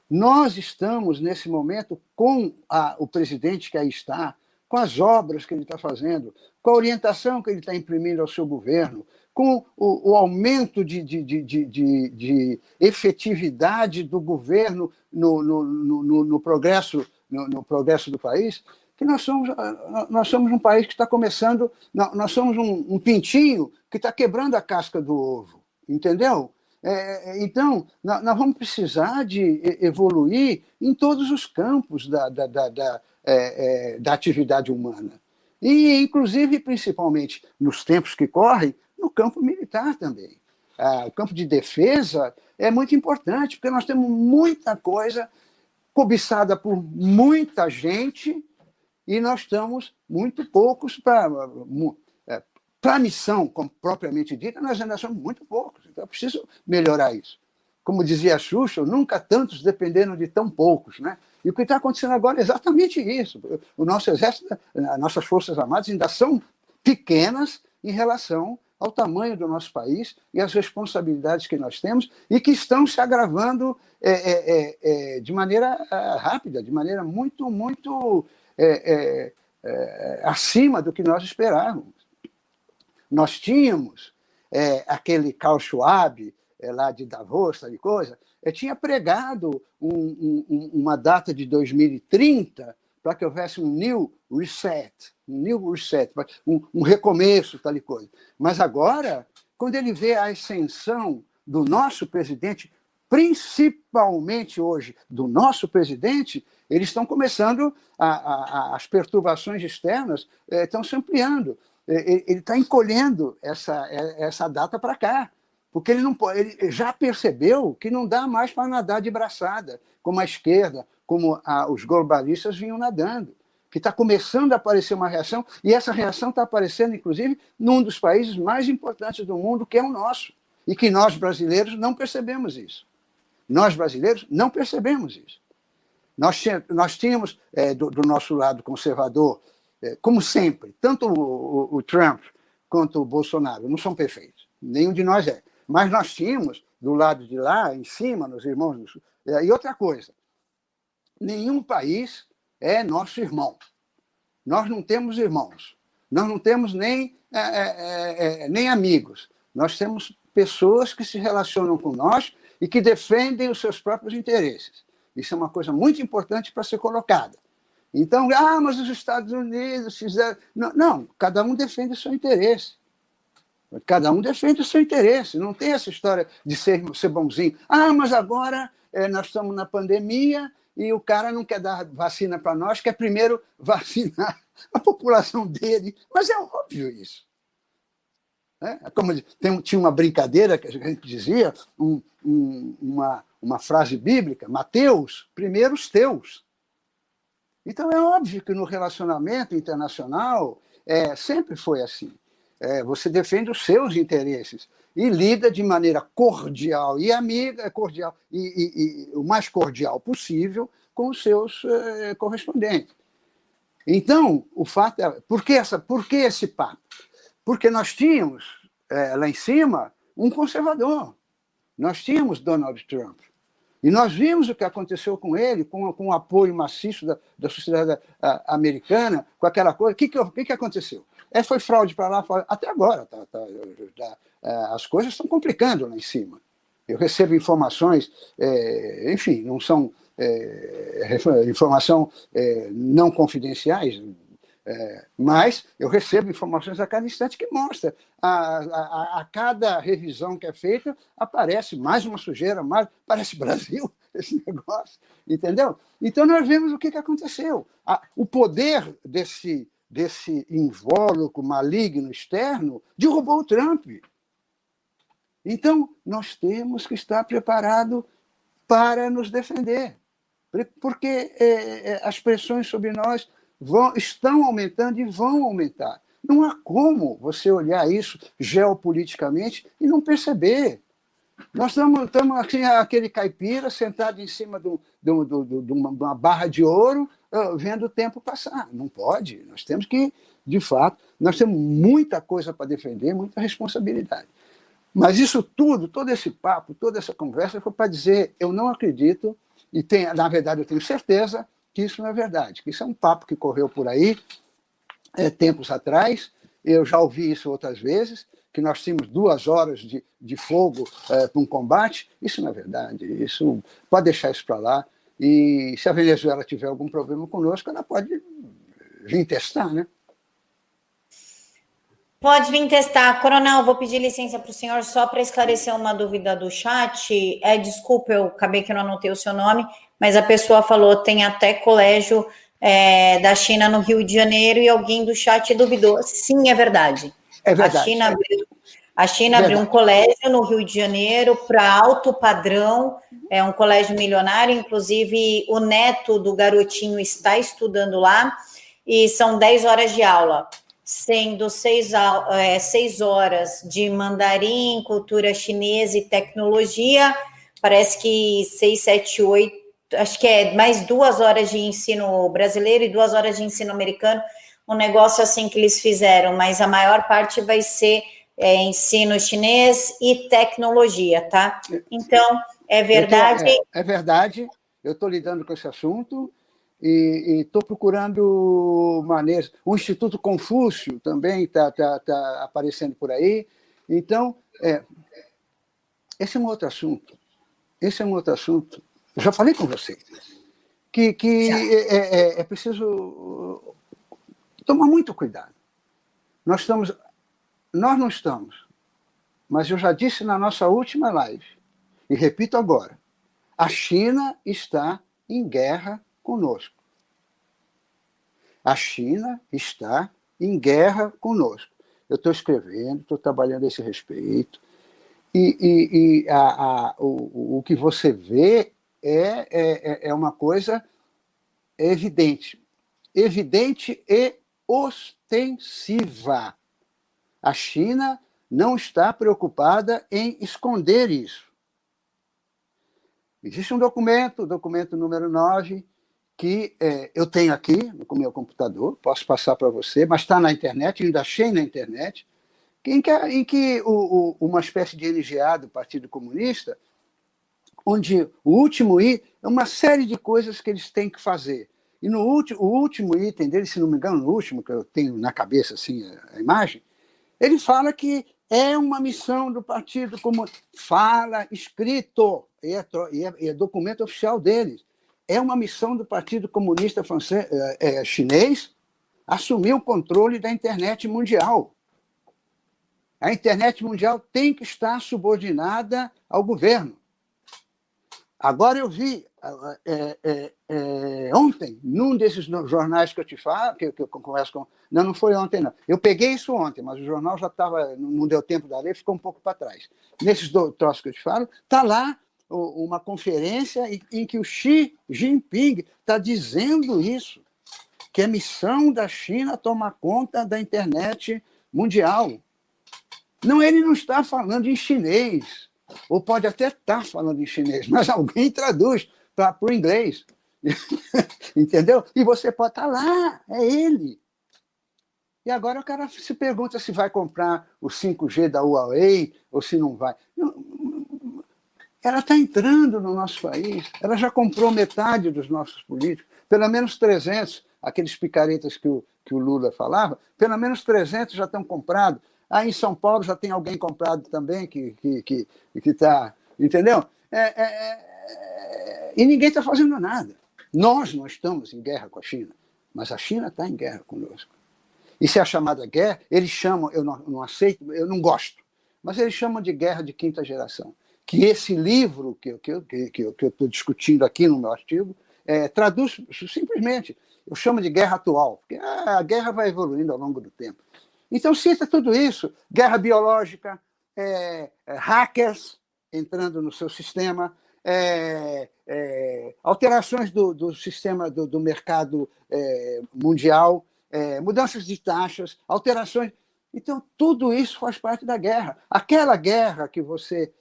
Nós estamos, nesse momento, com a, o presidente que aí está, com as obras que ele está fazendo, com a orientação que ele está imprimindo ao seu governo, com o, o aumento de, de, de, de, de efetividade do governo no, no, no, no progresso, no, no, progresso do país, que nós somos, nós somos um país que está começando, nós somos um, um pintinho que está quebrando a casca do ovo, entendeu? É, então, nós vamos precisar de evoluir em todos os campos da, da, da, da, é, é, da atividade humana. E, inclusive, principalmente nos tempos que correm, no campo militar também. Ah, o campo de defesa é muito importante, porque nós temos muita coisa cobiçada por muita gente e nós estamos muito poucos para é, para a missão, como propriamente dita, nós ainda somos muito poucos. Então, é preciso melhorar isso. Como dizia Xuxa, nunca tantos dependeram de tão poucos. Né? E o que está acontecendo agora é exatamente isso. O nosso exército, as nossas forças armadas ainda são pequenas em relação ao tamanho do nosso país e às responsabilidades que nós temos e que estão se agravando é, é, é, é de maneira é, rápida, de maneira muito, muito é, acima do que nós esperávamos. Nós tínhamos aquele Carl Schwab, lá de Davos, tal coisa, tinha pregado um, um, uma data de 2030 para que houvesse um new reset, um new reset, um, um recomeço, tal e coisa. Mas agora, quando ele vê a ascensão do nosso presidente, principalmente hoje do nosso presidente, eles estão começando, a, a, a, as perturbações externas eh, estão se ampliando. Eh, ele está encolhendo essa, eh, essa data para cá, porque ele, não ele já percebeu que não dá mais para nadar de braçada, como a esquerda, como a, os globalistas vinham nadando, que está começando a aparecer uma reação, e essa reação está aparecendo, inclusive, num dos países mais importantes do mundo, que é o nosso, e que nós brasileiros não percebemos isso. Nós brasileiros não percebemos isso. Nós, nós tínhamos, é, do, do, nosso lado conservador, é, como sempre, tanto o, o, o Trump quanto o Bolsonaro não são perfeitos, nenhum de nós é, mas nós tínhamos, do lado de lá, em cima, nos irmãos é, e outra coisa, nenhum país é nosso irmão. Nós não temos irmãos. Nós não temos nem, é, é, é, é, nem amigos. Nós temos pessoas que se relacionam com nós e que defendem os seus próprios interesses. Isso é uma coisa muito importante para ser colocada. Então, ah, mas os Estados Unidos fizeram. Não, não, cada um defende o seu interesse. Cada um defende o seu interesse. Não tem essa história de ser, ser bonzinho. Ah, mas agora é, nós estamos na pandemia e o cara não quer dar vacina para nós, quer primeiro vacinar a população dele. Mas é óbvio isso. É? Como tem, tinha uma brincadeira que a gente dizia, um, um, uma, uma frase bíblica, Mateus, primeiro os teus. Então é óbvio que no relacionamento internacional é, sempre foi assim. É, você defende os seus interesses e lida de maneira cordial e amiga, cordial e, e, e o mais cordial possível com os seus eh, correspondentes. Então, o fato é, por que, essa, por que esse papo? Porque nós tínhamos eh, lá em cima um conservador, nós tínhamos Donald Trump. E nós vimos o que aconteceu com ele, com, com o apoio maciço da, da sociedade a, americana, com aquela coisa. O que, que, que, que aconteceu? É, foi fraude para lá, até agora. Tá, tá, tá, é, as coisas estão complicando lá em cima. Eu recebo informações, é, enfim, não são é, informação é, não confidenciais, é, mas eu recebo informações a cada instante que mostra. A, a, a, cada revisão que é feita, aparece mais uma sujeira, mais, parece Brasil esse negócio, entendeu? Então nós vemos o que, que aconteceu. A, o poder desse desse invólucro maligno externo, derrubou o Trump. Então, nós temos que estar preparados para nos defender, porque é, é, as pressões sobre nós vão, estão aumentando e vão aumentar. Não há como você olhar isso geopoliticamente e não perceber. Nós estamos, estamos assim, aquele caipira sentado em cima de, de, de, de uma barra de ouro, vendo o tempo passar. Não pode. Nós temos que, de fato, nós temos muita coisa para defender, muita responsabilidade. Mas isso tudo, todo esse papo, toda essa conversa foi para dizer: eu não acredito, e tem, na verdade eu tenho certeza que isso não é verdade, que isso é um papo que correu por aí é, tempos atrás, eu já ouvi isso outras vezes, que nós tínhamos duas horas de, de fogo é, para um combate. Isso não é verdade. Isso pode deixar isso para lá. E se a Venezuela tiver algum problema conosco, ela pode vir testar, né? Pode vir testar. Coronel, vou pedir licença para o senhor só para esclarecer uma dúvida do chat. É, desculpa, eu acabei que não anotei o seu nome, mas a pessoa falou tem até colégio é, da China no Rio de Janeiro e alguém do chat duvidou. Sim, é verdade. É verdade. A China abriu, a China abriu um colégio no Rio de Janeiro para alto padrão, é um colégio milionário, inclusive o neto do garotinho está estudando lá, e são 10 horas de aula sendo seis, é, seis horas de mandarim, cultura chinesa e tecnologia, parece que seis, sete, oito, acho que é mais duas horas de ensino brasileiro e duas horas de ensino americano, um negócio assim que eles fizeram, mas a maior parte vai ser é, ensino chinês e tecnologia, tá? Então, é verdade. Tô, é, é verdade, eu estou lidando com esse assunto, e estou procurando maneiras. O Instituto Confúcio também está tá, tá aparecendo por aí. Então, é, esse é um outro assunto. Esse é um outro assunto. Eu já falei com você que, que é, é, é preciso tomar muito cuidado. Nós estamos, nós não estamos, mas eu já disse na nossa última live e repito agora: a China está em guerra conosco. A China está em guerra conosco. Eu estou escrevendo, estou trabalhando a esse respeito. E, e, e a, a, o, o que você vê é, é, é uma coisa evidente. Evidente e ostensiva. A China não está preocupada em esconder isso. Existe um documento, documento número 9, que é, eu tenho aqui no meu computador, posso passar para você, mas está na internet, ainda achei na internet, em que, em que o, o, uma espécie de NGA do Partido Comunista, onde o último item é uma série de coisas que eles têm que fazer. E no último, o último item dele, se não me engano, no último, que eu tenho na cabeça assim a imagem, ele fala que é uma missão do Partido Comunista. Fala escrito, e é, e é, e é documento oficial deles é uma missão do Partido Comunista francês, é, é, chinês assumir o controle da internet mundial. A internet mundial tem que estar subordinada ao governo. Agora eu vi é, é, é, ontem, num desses jornais que eu te falo, que, que, eu converso com. Não, não foi ontem, não. Eu peguei isso ontem, mas o jornal já estava. Não deu tempo da ler, ficou um pouco para trás. Nesses troços que eu te falo, está lá uma conferência em que o Xi Jinping está dizendo isso, que é missão da China tomar conta da internet mundial. Não, ele não está falando em chinês, ou pode até estar tá falando em chinês, mas alguém traduz para o inglês. Entendeu? E você pode estar tá lá, é ele. E agora o cara se pergunta se vai comprar o 5G da Huawei ou se não vai. Ela está entrando no nosso país, ela já comprou metade dos nossos políticos, pelo menos 300, aqueles picaretas que o, que o Lula falava, pelo menos 300 já estão comprados. Aí em São Paulo já tem alguém comprado também que está. Que, que, que tá, entendeu? É, é, é, e ninguém está fazendo nada. Nós não estamos em guerra com a China, mas a China está em guerra conosco. E se é a chamada guerra, eles chamam, eu não, não aceito, eu não gosto, mas eles chamam de guerra de quinta geração que esse livro que, que, que, que eu estou discutindo aqui no meu artigo é, traduz simplesmente, eu chamo de guerra atual, porque a guerra vai evoluindo ao longo do tempo. Então, cita tudo isso: guerra biológica, é, é, hackers entrando no seu sistema, é, é, alterações do, do sistema do, do mercado é, mundial, é, mudanças de taxas, alterações. Então, tudo isso faz parte da guerra. Aquela guerra que você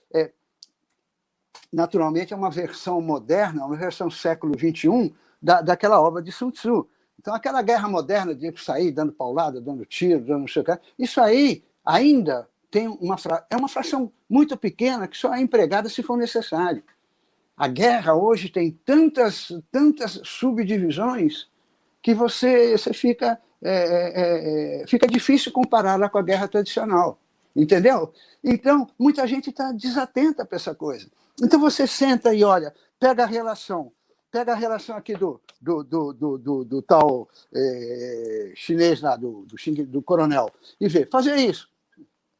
naturalmente, é uma versão moderna, uma versão século XXI da, daquela obra de Sun Tzu. Então, aquela guerra moderna de sair dando paulada, dando tiro, dando não sei o que, isso aí ainda tem uma, é uma fração muito pequena que só é empregada se for necessário. A guerra hoje tem tantas, tantas subdivisões que você, você fica, é, é, é, fica difícil compará-la com a guerra tradicional. Entendeu? Então, muita gente está desatenta para essa coisa. Então, você senta e olha, pega a relação, pega a relação aqui do, do, do, do, do, do tal é, chinês lá, do, do, do coronel, e vê, fazer isso.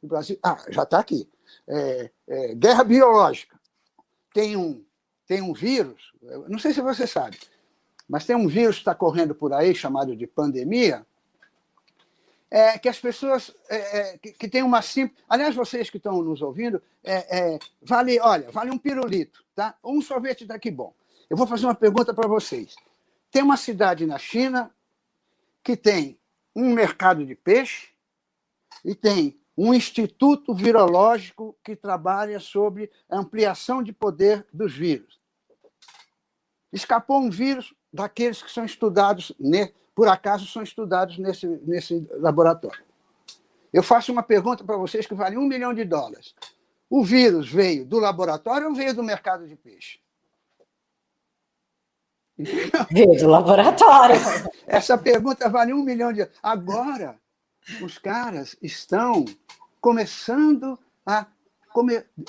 O Brasil, ah, já está aqui. É, é, guerra biológica. Tem um, tem um vírus, não sei se você sabe, mas tem um vírus que está correndo por aí, chamado de pandemia, é, que as pessoas é, é, que, que tem uma simples. Aliás, vocês que estão nos ouvindo, é, é, vale, olha, vale um pirulito, tá? Um sorvete daqui bom. Eu vou fazer uma pergunta para vocês. Tem uma cidade na China que tem um mercado de peixe e tem um instituto virológico que trabalha sobre ampliação de poder dos vírus. Escapou um vírus daqueles que são estudados por acaso são estudados nesse, nesse laboratório. Eu faço uma pergunta para vocês que vale um milhão de dólares. O vírus veio do laboratório ou veio do mercado de peixe? Veio do laboratório. Essa pergunta vale um milhão de. Agora, os caras estão começando a.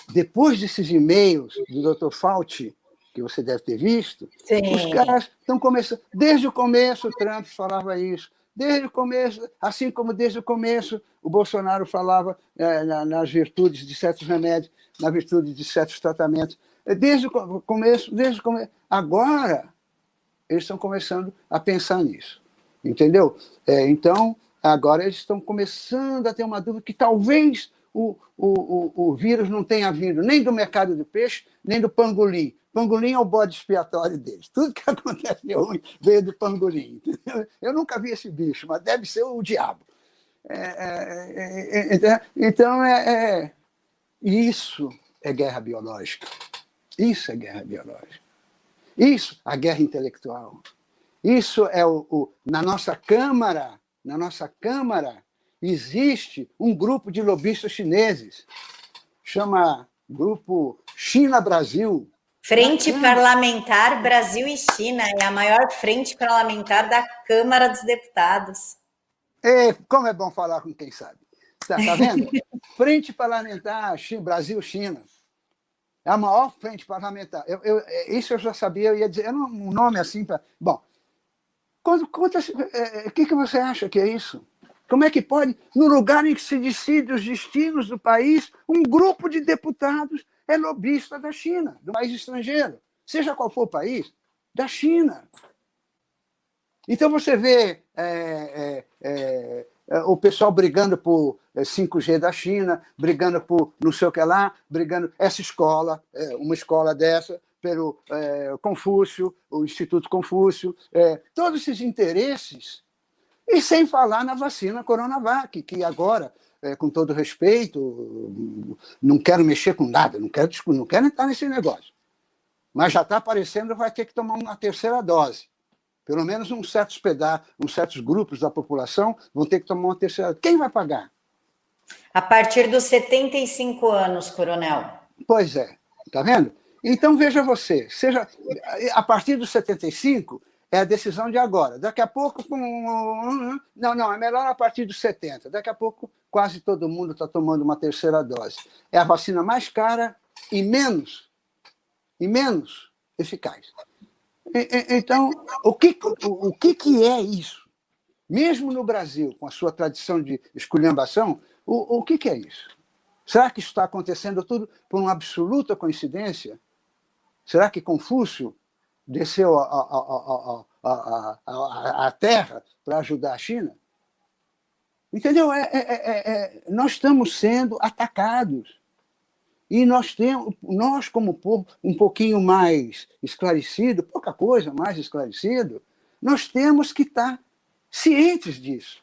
Depois desses e-mails do Dr. Fauci, que você deve ter visto, Sim. os caras estão começando. Desde o começo, o Trump falava isso. Desde o começo, assim como desde o começo o Bolsonaro falava é, nas virtudes de certos remédios, na virtude de certos tratamentos. Desde o começo, desde o começo. Agora, eles estão começando a pensar nisso. Entendeu? É, então, agora eles estão começando a ter uma dúvida que talvez o, o, o, o vírus não tenha vindo nem do mercado de peixe, nem do pangolim, Pangolim é o bode expiatório deles. Tudo que acontece de ruim veio do pangolim. Eu nunca vi esse bicho, mas deve ser o diabo. É, é, é, é então, é, é, isso é guerra biológica. Isso é guerra biológica. Isso, a guerra intelectual. Isso é o, o na nossa Câmara, na nossa Câmara, existe um grupo de lobistas chineses, chama Grupo China-Brasil, Frente Parlamentar Brasil e China é a maior frente parlamentar da Câmara dos Deputados. É, como é bom falar com quem sabe. Está tá vendo? frente Parlamentar Brasil-China. É a maior frente parlamentar. Eu, eu, isso eu já sabia, eu ia dizer, um nome assim para. Bom, conta, conta, é, o que, que você acha que é isso? Como é que pode, no lugar em que se decide os destinos do país, um grupo de deputados é lobista da China, do país estrangeiro, seja qual for o país, da China. Então você vê é, é, é, é o pessoal brigando por 5G é, da China, brigando por não sei o que lá, brigando. Essa escola, é, uma escola dessa, pelo Confúcio, o Instituto Confúcio, todos esses interesses. E sem falar na vacina Coronavac, que agora é, com todo respeito, não quero mexer com nada, não quero, não quero entrar nesse negócio. Mas já está aparecendo, vai ter que tomar uma terceira dose. Pelo menos uns certos pedaços, uns certos grupos da população vão ter que tomar uma terceira dose. Quem vai pagar? A partir dos 75 anos, coronel. Pois é, está vendo? Então veja você, seja a partir dos 75, é a decisão de agora. Daqui a pouco, não, não, é melhor a partir dos 70. Daqui a pouco, quase todo mundo está tomando uma terceira dose. É a vacina mais cara e menos, e menos eficaz. Então, o que, o, que, que é isso? Mesmo no Brasil, com a sua tradição de esculhambação, o, o que, que é isso? Será que isso está acontecendo tudo por uma absoluta coincidência? Será que Confúcio desceu a, a, a, a, terra para ajudar a China. Entendeu? É, é, é, é, nós estamos sendo atacados. E nós temos, nós, como povo um pouquinho mais esclarecido, pouca coisa mais esclarecido, nós temos que estar cientes disso.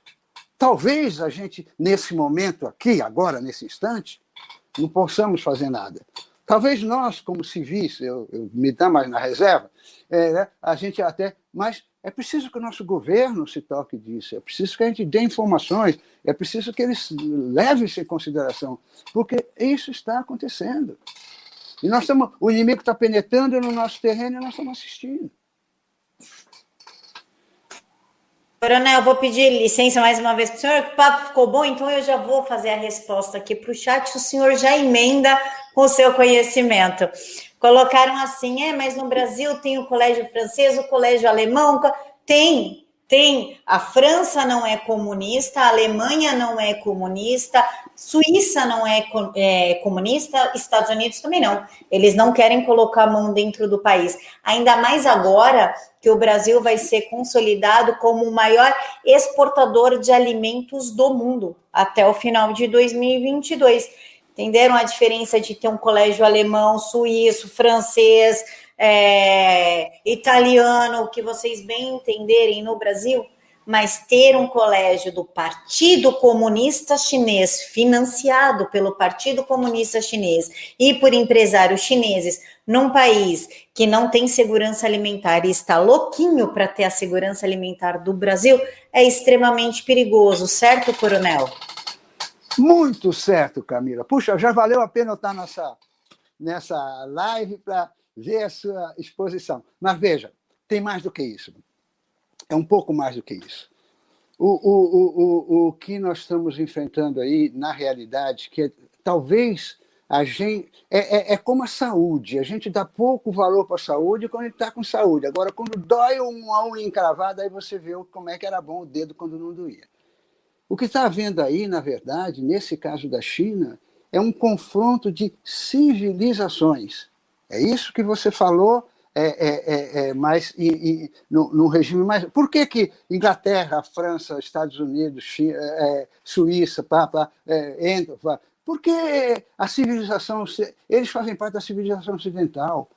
Talvez a gente, nesse momento aqui, agora, nesse instante, não possamos fazer nada. Talvez nós, como civis, eu, eu me dá mais na reserva, é, né, a gente até. Mas é preciso que o nosso governo se toque disso, é preciso que a gente dê informações, é preciso que eles levem isso em consideração, porque isso está acontecendo. E nós estamos, o inimigo está penetrando no nosso terreno e nós estamos assistindo. Coronel, vou pedir licença mais uma vez para o senhor, que o papo ficou bom, então eu já vou fazer a resposta aqui para o chat, o senhor já emenda com o seu conhecimento. Colocaram assim, é, mas no Brasil tem o colégio francês, o colégio alemão, tem, tem a França não é comunista, a Alemanha não é comunista, Suíça não é, é, comunista, Estados Unidos também não. Eles não querem colocar a mão dentro do país. Ainda mais agora que o Brasil vai ser consolidado como o maior exportador de alimentos do mundo até o final de 2022. Entenderam a diferença de ter um colégio alemão, suíço, francês, é, italiano, que vocês bem entenderem no Brasil, mas ter um colégio do Partido Comunista Chinês, financiado pelo Partido Comunista Chinês e por empresários chineses, num país que não tem segurança alimentar e está louquinho para ter a segurança alimentar do Brasil, é extremamente perigoso, certo, Coronel? Muito certo, Camila. Puxa, já valeu a pena eu estar nessa, nessa live para ver a sua exposição. Mas veja, tem mais do que isso. É um pouco mais do que isso. O, o, o, o, o que nós estamos enfrentando aí, na realidade, que é, talvez a gente. É, é, é, como a saúde. A gente dá pouco valor para a saúde quando está com saúde. Agora, quando dói uma unha encravada, aí você vê como é que era bom o dedo quando não doía. O que está havendo aí, na verdade, nesse caso da China, é um confronto de civilizações. É isso que você falou, é, é, é, é mas e, e, no, no, regime mais. Por que, que Inglaterra, França, Estados Unidos, China, é, é, Suíça, pá, pá, entra, pá, porque a civilização, eles fazem parte da civilização ocidental.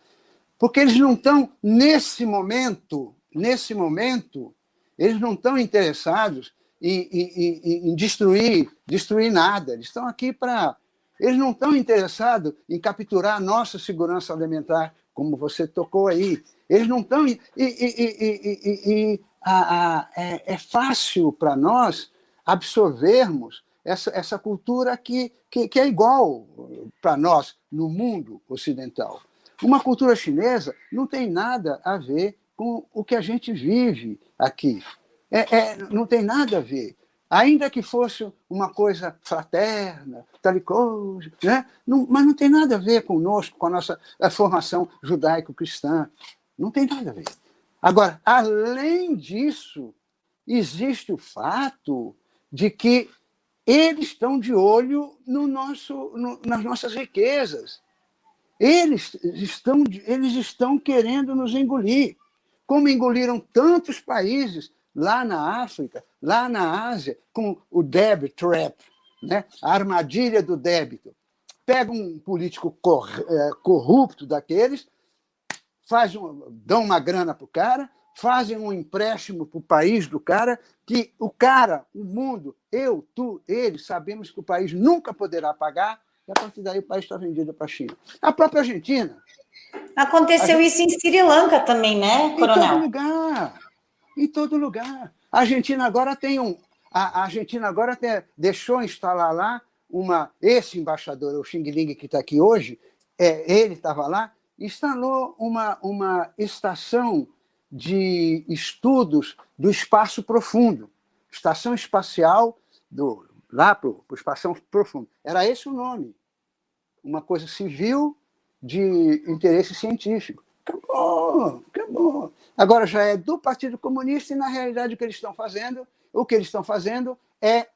Porque eles não estão, nesse momento, nesse momento, eles não estão interessados em, em, em, em destruir, destruir nada. Eles estão aqui para eles não estão interessados em capturar a nossa segurança alimentar, como você tocou aí. Eles não estão. E, e, e, e a, a, é, é, fácil para nós absorvermos essa, essa cultura que, que, que é igual para nós no mundo ocidental. Uma cultura chinesa não tem nada a ver com o que a gente vive aqui. É, é, não tem nada a ver ainda que fosse uma coisa fraterna, tal e coisa, né? Não, mas não tem nada a ver conosco, com a nossa a formação judaico-cristã. Não tem nada a ver. Agora, além disso, existe o fato de que eles estão de olho no nosso, no, nas nossas riquezas. Eles estão, eles estão querendo nos engolir, como engoliram tantos países lá na África, lá na Ásia, com o debit trap, né? a armadilha do débito. Pega um político é, corrupto daqueles, faz um, dão uma grana para o cara, fazem um empréstimo para o país do cara, que o cara, o mundo, eu, tu, ele, sabemos que o país nunca poderá pagar, e a partir daí o país está vendido para a China. A própria Argentina. Aconteceu isso em Sri Lanka também, né, Coronel? Em todo lugar em todo lugar. A Argentina agora tem um. A Argentina agora tem, deixou instalar lá uma. Esse embaixador, o Xing Ling, que está aqui hoje, é, ele estava lá, instalou uma, uma estação de estudos do espaço profundo, estação espacial do, lá para o espaço profundo. Era esse o nome. Uma coisa civil de interesse científico. Acabou, Agora já é do Partido Comunista e, na realidade, o que eles estão fazendo, o que eles estão fazendo é, é,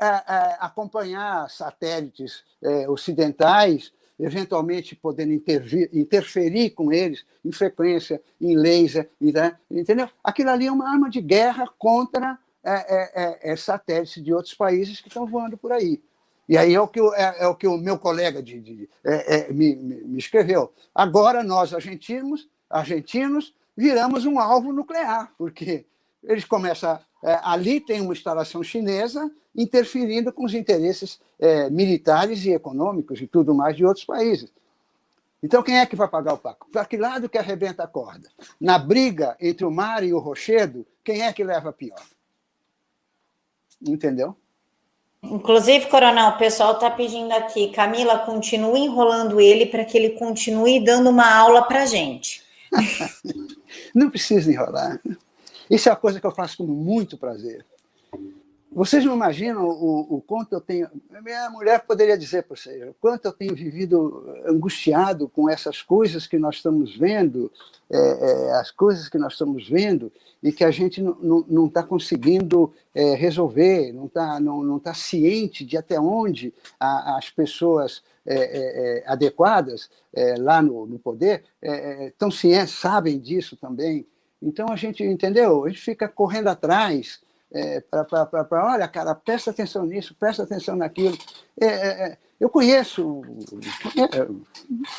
é acompanhar satélites é, ocidentais, eventualmente podendo intervir, interferir com eles em frequência, em laser, né? entendeu? Aquilo ali é uma arma de guerra contra é, é, é satélites de outros países que estão voando por aí. E aí é o que, é, o, que o meu colega de, de me, me, escreveu. Agora nós, argentinos, argentinos, viramos um alvo nuclear, porque eles começam. É, ali tem uma instalação chinesa interferindo com os interesses é, militares e econômicos e tudo mais de outros países. Então, quem é que vai pagar o paco? Para que lado que arrebenta a corda? Na briga entre o mar e o rochedo, quem é que leva pior? Entendeu? Inclusive, Coronel, o pessoal está pedindo aqui, Camila, continue enrolando ele para que ele continue dando uma aula para gente. Não precisa enrolar. Isso é uma coisa que eu faço com muito prazer. Vocês não imaginam o, o quanto eu tenho. Minha mulher poderia dizer para vocês, o quanto eu tenho vivido angustiado com essas coisas que nós estamos vendo, é, é, as coisas que nós estamos vendo e que a gente não está conseguindo é, resolver, não está não, não tá ciente de até onde a, as pessoas é, é, é, adequadas lá no, no poder estão cientes, sabem disso também. Então a gente entendeu, a gente fica correndo atrás é, para, olha, cara, presta atenção nisso, presta atenção naquilo. É, é, é eu conheço,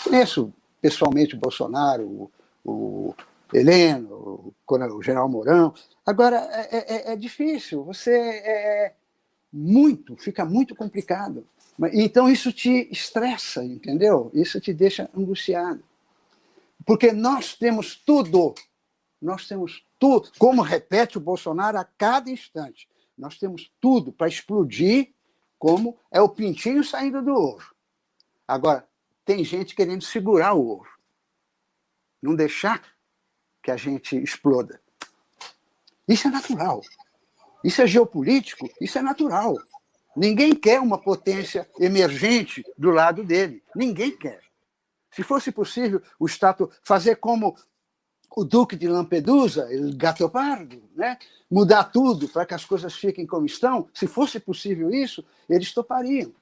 conheço pessoalmente o Bolsonaro, o, o Heleno, o, o general Mourão. Agora, é, é, é difícil, você é muito, fica muito complicado. Então, isso te estressa, entendeu? Isso te deixa angustiado. Porque nós temos tudo, nós temos tudo, como repete o Bolsonaro a cada instante. Nós temos tudo para explodir, como é o pintinho saindo do ovo. Agora, tem gente querendo segurar o ovo, não deixar que a gente exploda. Isso é natural. Isso é geopolítico, isso é natural. Ninguém quer uma potência emergente do lado dele. Ninguém quer. Se fosse possível o Estado fazer como o Duque de Lampedusa, o Gattopardo, né? mudar tudo para que as coisas fiquem como estão, se fosse possível isso, eles topariam.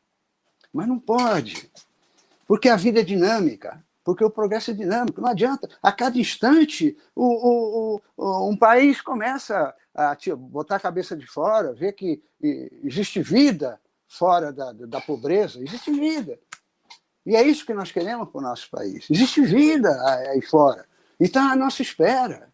Mas não pode, porque a vida é dinâmica, porque o progresso é dinâmico. Não adianta. A cada instante, o, o, o, um país começa a botar a cabeça de fora, ver que existe vida fora da, da pobreza, existe vida. E é isso que nós queremos para o nosso país. Existe vida aí fora. E está à nossa espera.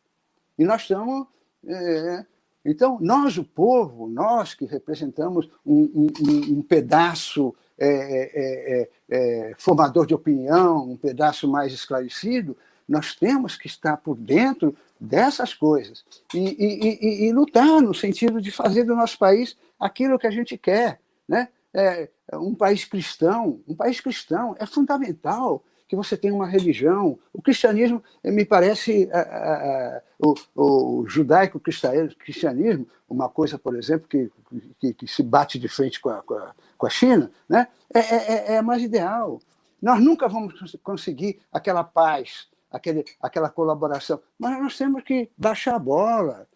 E nós estamos. É, então, nós, o povo, nós que representamos um, um, um pedaço é é, é, é, formador de opinião, um pedaço mais esclarecido, nós temos que estar por dentro dessas coisas e, e, e, e, lutar no sentido de fazer do nosso país aquilo que a gente quer. Né? É, um país cristão, um país cristão é fundamental que você tem uma religião. O cristianismo, me parece, a, a, a, o, o judaico-cristianismo, uma coisa, por exemplo, que, que, que, se bate de frente com a, com a, com a China, né? é, é, é mais ideal. Nós nunca vamos conseguir aquela paz, aquele, aquela colaboração, mas nós temos que baixar a bola.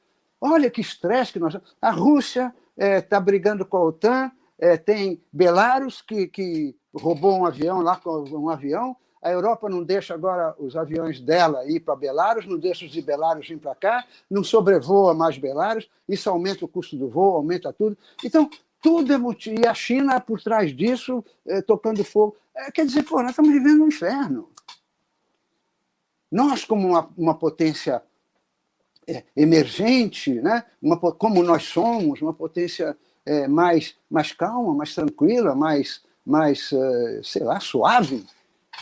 Olha que estresse que nós. A Rússia está é, brigando com a OTAN, é, tem Belarus que, que roubou um avião lá com um avião, a Europa não deixa agora os aviões dela ir para Belarus, não deixa os de Belarus vir para cá, não sobrevoa mais Belarus, isso aumenta o custo do voo, aumenta tudo. Então, tudo é motivo. E a China por trás disso, eh, tocando fogo. É, quer dizer, pô, nós estamos vivendo um inferno. Nós, como uma, uma potência é, emergente, né? uma, como nós somos, uma potência é, mais, mais calma, mais tranquila, mais, mais sei lá, suave,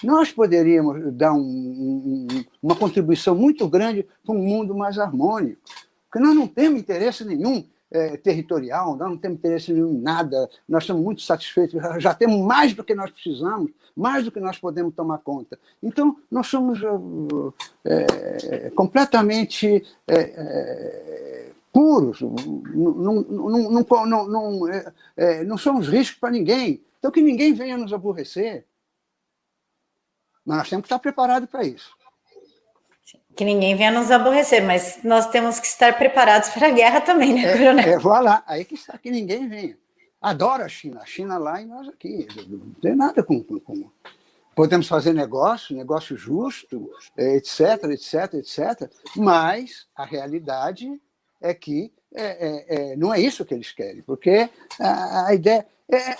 nós poderíamos dar um, um, uma contribuição muito grande para um mundo mais harmônico, porque nós não temos interesse nenhum é, territorial, nós não temos interesse nenhum em nada, nós estamos muito satisfeitos, já temos mais do que nós precisamos, mais do que nós podemos tomar conta. Então, nós somos é, completamente é, puros, não, não, não, não, não somos risco para ninguém. Então, que ninguém venha nos aborrecer. Mas nós temos que estar preparados para isso. Que ninguém venha nos aborrecer, mas nós temos que estar preparados para a guerra também, né, é, coronel? É, vá lá, aí que está, que ninguém venha. Adoro a China, a China lá e nós aqui. Não tem nada com, com, com podemos fazer negócio, negócio justo, etc, etc, etc. Mas a realidade é que é, é, é, não é isso que eles querem, porque a, a ideia é,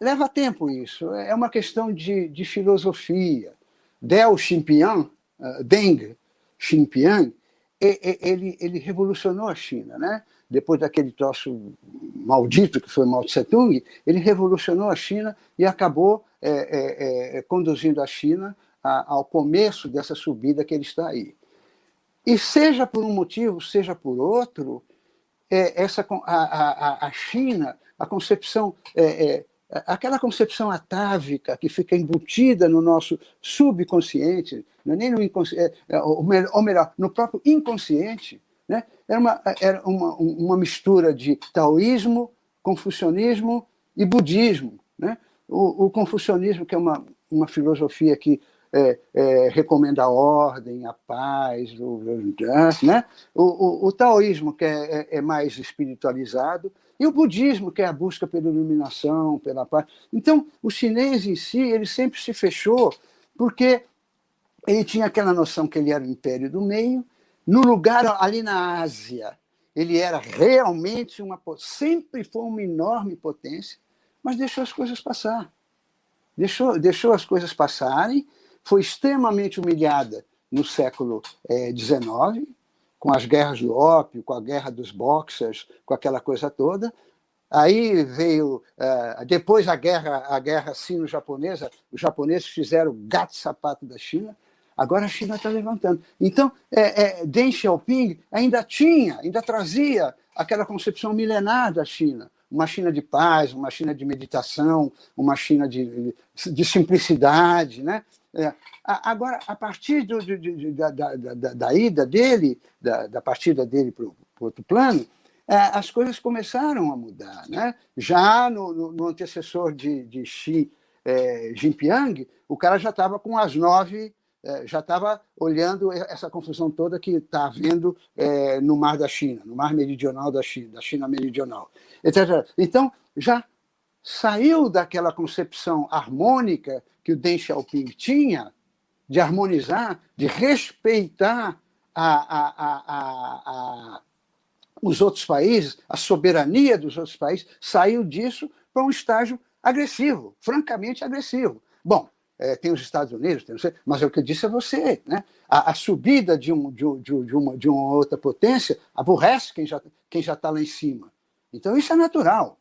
leva tempo isso, é uma questão de, de filosofia. Deng Xiaoping, uh, Deng Xiaoping, ele, ele revolucionou a China, né? Depois daquele troço maldito que foi Mao Tse Tung, ele revolucionou a China e acabou é, é, é, conduzindo a China a, ao começo dessa subida que ele está aí. E seja por um motivo, seja por outro, é, essa, a, a, a China, a concepção é, é, aquela concepção atávica que fica embutida no nosso subconsciente, não é nem no inconsciente, é, ou melhor, no próprio inconsciente, Né? Era, uma, era uma, uma mistura de taoísmo, confucionismo e budismo. Né? O, o confucionismo, que é uma, uma filosofia que é, é, recomenda a ordem, a paz, o, né? o, o, o taoísmo, que é, é, é, mais espiritualizado, e o budismo, que é a busca pela iluminação, pela paz. Então, o chinês em si, ele sempre se fechou, porque ele tinha aquela noção que ele era o império do meio, no lugar ali na Ásia, ele era realmente uma sempre foi uma enorme potência, mas deixou as coisas passar. Deixou, deixou as coisas passarem foi extremamente humilhada no século XIX, eh, com as guerras do ópio, com a guerra dos boxers, com aquela coisa toda. Aí veio, uh, depois a guerra, a guerra sino-japonesa, os japoneses fizeram gato-sapato da China, agora a China está levantando. Então, é, é, Deng Xiaoping ainda tinha, ainda trazia aquela concepção milenar da China, uma China de paz, uma China de meditação, uma China de, de simplicidade, né? É. Agora, a partir do, de, de, da, da, da, da, ida dele, da, da partida dele para o outro plano, é, as coisas começaram a mudar. Né? Já no, no, no antecessor de, de Xi é, Jinping, o cara já estava com as nove, é, já estava olhando essa confusão toda que está havendo é, no Mar da China, no Mar Meridional da China, da China Meridional, etc. Então, já saiu daquela concepção harmônica que o Deng Xiaoping tinha, de harmonizar, de respeitar a, a, a, os outros países, a soberania dos outros países, saiu disso para um estágio agressivo, francamente agressivo. Bom, é, tem os Estados Unidos, tem, mas é o que eu disse a você, né? a, a subida de, um, de, de, de, uma, de uma outra potência aborrece quem já quem já está lá em cima. Então isso é natural.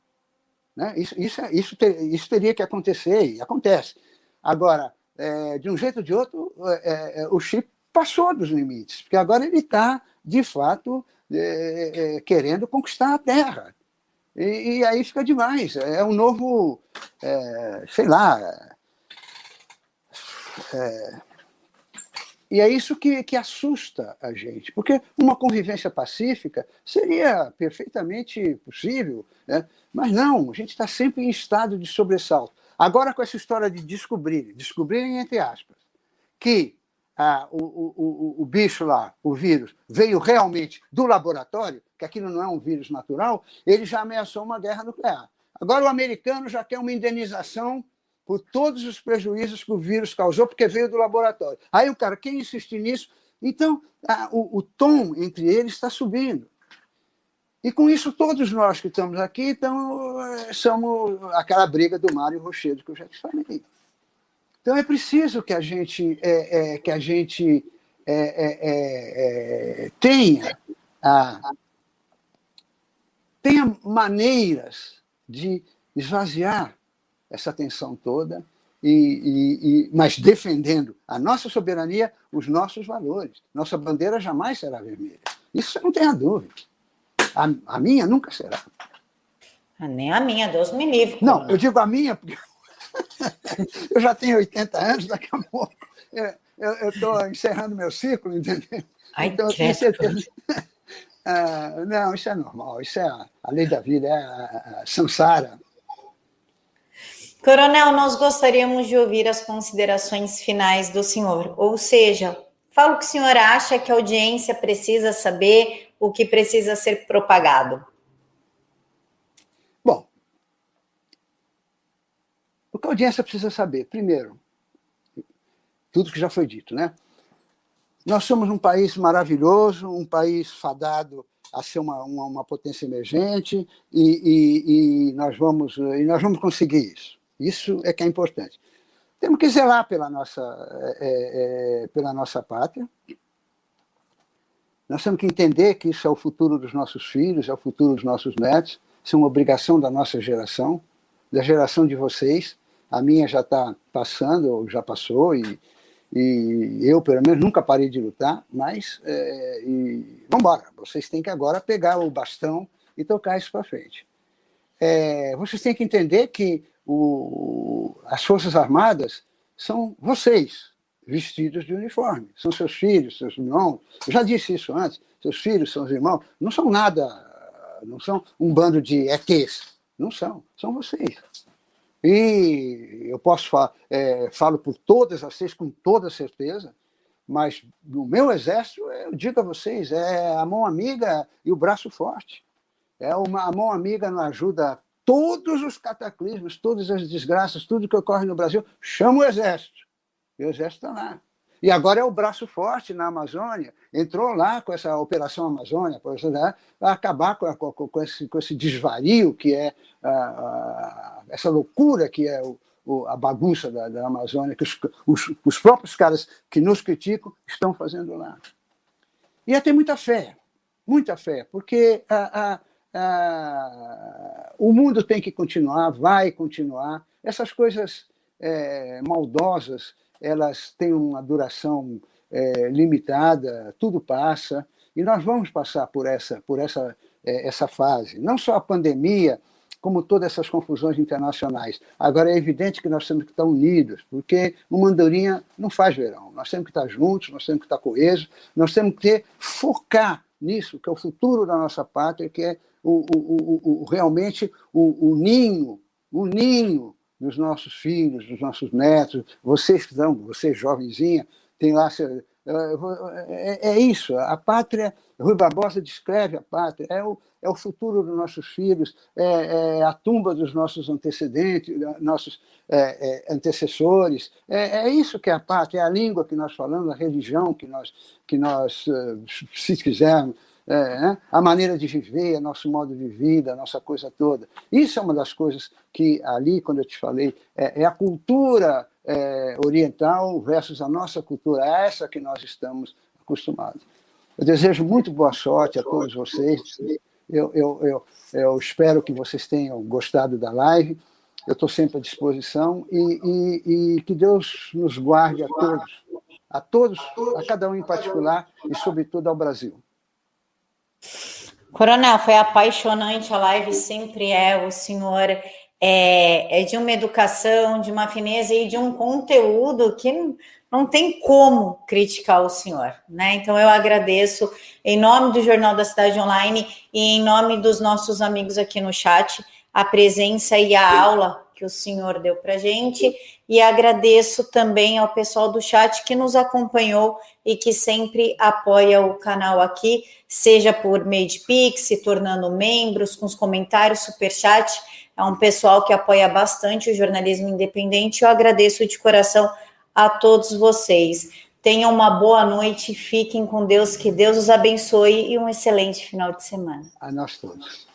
Né? Isso, isso, é, isso, ter, isso teria que acontecer e acontece. Agora, é, de um jeito ou de outro, é, é, o Chip passou dos limites, porque agora ele está, de fato, é, é, querendo conquistar a Terra. E, e, aí fica demais. É um novo, sei lá. e é isso que, que assusta a gente, porque uma convivência pacífica seria perfeitamente possível, né? Mas não, a gente está sempre em estado de sobressalto. Agora, com essa história de descobrir, descobrirem entre aspas, que ah, o, o, o, o bicho lá, o vírus, veio realmente do laboratório, que aquilo não é um vírus natural, ele já ameaçou uma guerra nuclear. Agora, o americano já quer uma indenização por todos os prejuízos que o vírus causou, porque veio do laboratório. Aí o cara, quem insistir nisso? Então, ah, o, o tom entre eles está subindo. E com isso, todos nós que estamos aqui então, eh, somos aquela briga do Mário Rochedo que eu já te falei. Então é preciso que a gente, é, é, que a gente é, tenha, a, tenha maneiras de esvaziar essa tensão toda, e, e, e, mas defendendo a nossa soberania, os nossos valores. Nossa bandeira jamais será vermelha. Isso não tem a dúvida. A, a minha nunca será. Ah, nem a minha, Deus me livre. Não, eu digo a minha porque eu já tenho 80 anos, daqui a pouco eu estou encerrando meu ciclo, entendeu? Ai, então, eu tenho certeza. Ah, não, isso é normal, isso é a, a lei da vida, é a, a samsara. Coronel, nós gostaríamos de ouvir as considerações finais do senhor, ou seja, fala o que o senhor acha que a audiência precisa saber o que precisa ser propagado? Bom, o que a audiência precisa saber? Primeiro, tudo que já foi dito, né? Nós somos um país maravilhoso, um país fadado a ser uma, uma, potência emergente e, e, e, nós vamos, e nós vamos conseguir isso. Isso é que é importante. Temos que zelar pela nossa, é, é, pela nossa pátria, nós temos que entender que isso é o futuro dos nossos filhos, é o futuro dos nossos netos, isso é uma obrigação da nossa geração, da geração de vocês. A minha já está passando, ou já passou, e, e eu, pelo menos, nunca parei de lutar, mas é, vamos embora. Vocês têm que agora pegar o bastão e tocar isso para frente. É, vocês têm que entender que o, as Forças Armadas são vocês, vestidos de uniforme. São seus filhos, seus irmãos. Eu já disse isso antes. Seus filhos, seus irmãos, não são nada, não são um bando de ETs. Não são, são vocês. E eu posso falar, é, falo por todas vocês com toda certeza, mas no meu exército, eu digo a vocês, é a mão amiga e o braço forte. É uma a mão amiga nos ajuda todos os cataclismos, todas as desgraças, tudo que ocorre no Brasil, chama o exército. E o exército está lá. E agora é o braço forte na Amazônia, entrou lá com essa Operação Amazônia, para né, acabar com, com, esse, com esse desvario que é a, a, essa loucura que é o, o, a bagunça da, da Amazônia, que os, os, os, próprios caras que nos criticam estão fazendo lá. E é ter muita fé, muita fé, porque o mundo tem que continuar, vai continuar. Essas coisas é, maldosas elas têm uma duração é, limitada, tudo passa, e nós vamos passar por essa, por essa, é, essa fase. Não só a pandemia, como todas essas confusões internacionais. Agora, é evidente que nós temos que estar unidos, porque uma andorinha não faz verão. Nós temos que estar juntos, nós temos que estar coesos, nós temos que ter, focar nisso, que é o futuro da nossa pátria, que é o, o, o, realmente o, ninho, o ninho dos nossos filhos, dos nossos netos, vocês que estão, você jovenzinha, tem lá. É, é isso, a pátria, Rui Barbosa descreve a pátria, é o, é o futuro dos nossos filhos, é, é a tumba dos nossos antecedentes, nossos é, é, antecessores. É, é, isso que é a pátria, é a língua que nós falamos, a religião que nós, que nós eh, se quisermos, é, né? a maneira de viver, nosso modo de vida, a nossa coisa toda. Isso é uma das coisas que ali, quando eu te falei, é, é a cultura é, oriental versus a nossa cultura, é essa que nós estamos acostumados. Eu desejo muito boa sorte a todos vocês. Eu, eu, eu, eu espero que vocês tenham gostado da live. Eu estou sempre à disposição e, e, e que Deus nos guarde a todos, a todos, a cada um em particular e, sobretudo, ao Brasil. Coronel, foi apaixonante a live, sempre é. O senhor é, é, de uma educação, de uma fineza e de um conteúdo que não tem como criticar o senhor, né? Então eu agradeço em nome do Jornal da Cidade Online e em nome dos nossos amigos aqui no chat a presença e a aula que o senhor deu para gente e agradeço também ao pessoal do chat que nos acompanhou e que sempre apoia o canal aqui, seja por meio de Pix, se tornando membros, com os comentários, super chat. É um pessoal que apoia bastante o jornalismo independente. Eu agradeço de coração a todos vocês. Tenham uma boa noite, fiquem com Deus, que Deus os abençoe e um excelente final de semana. A nós todos.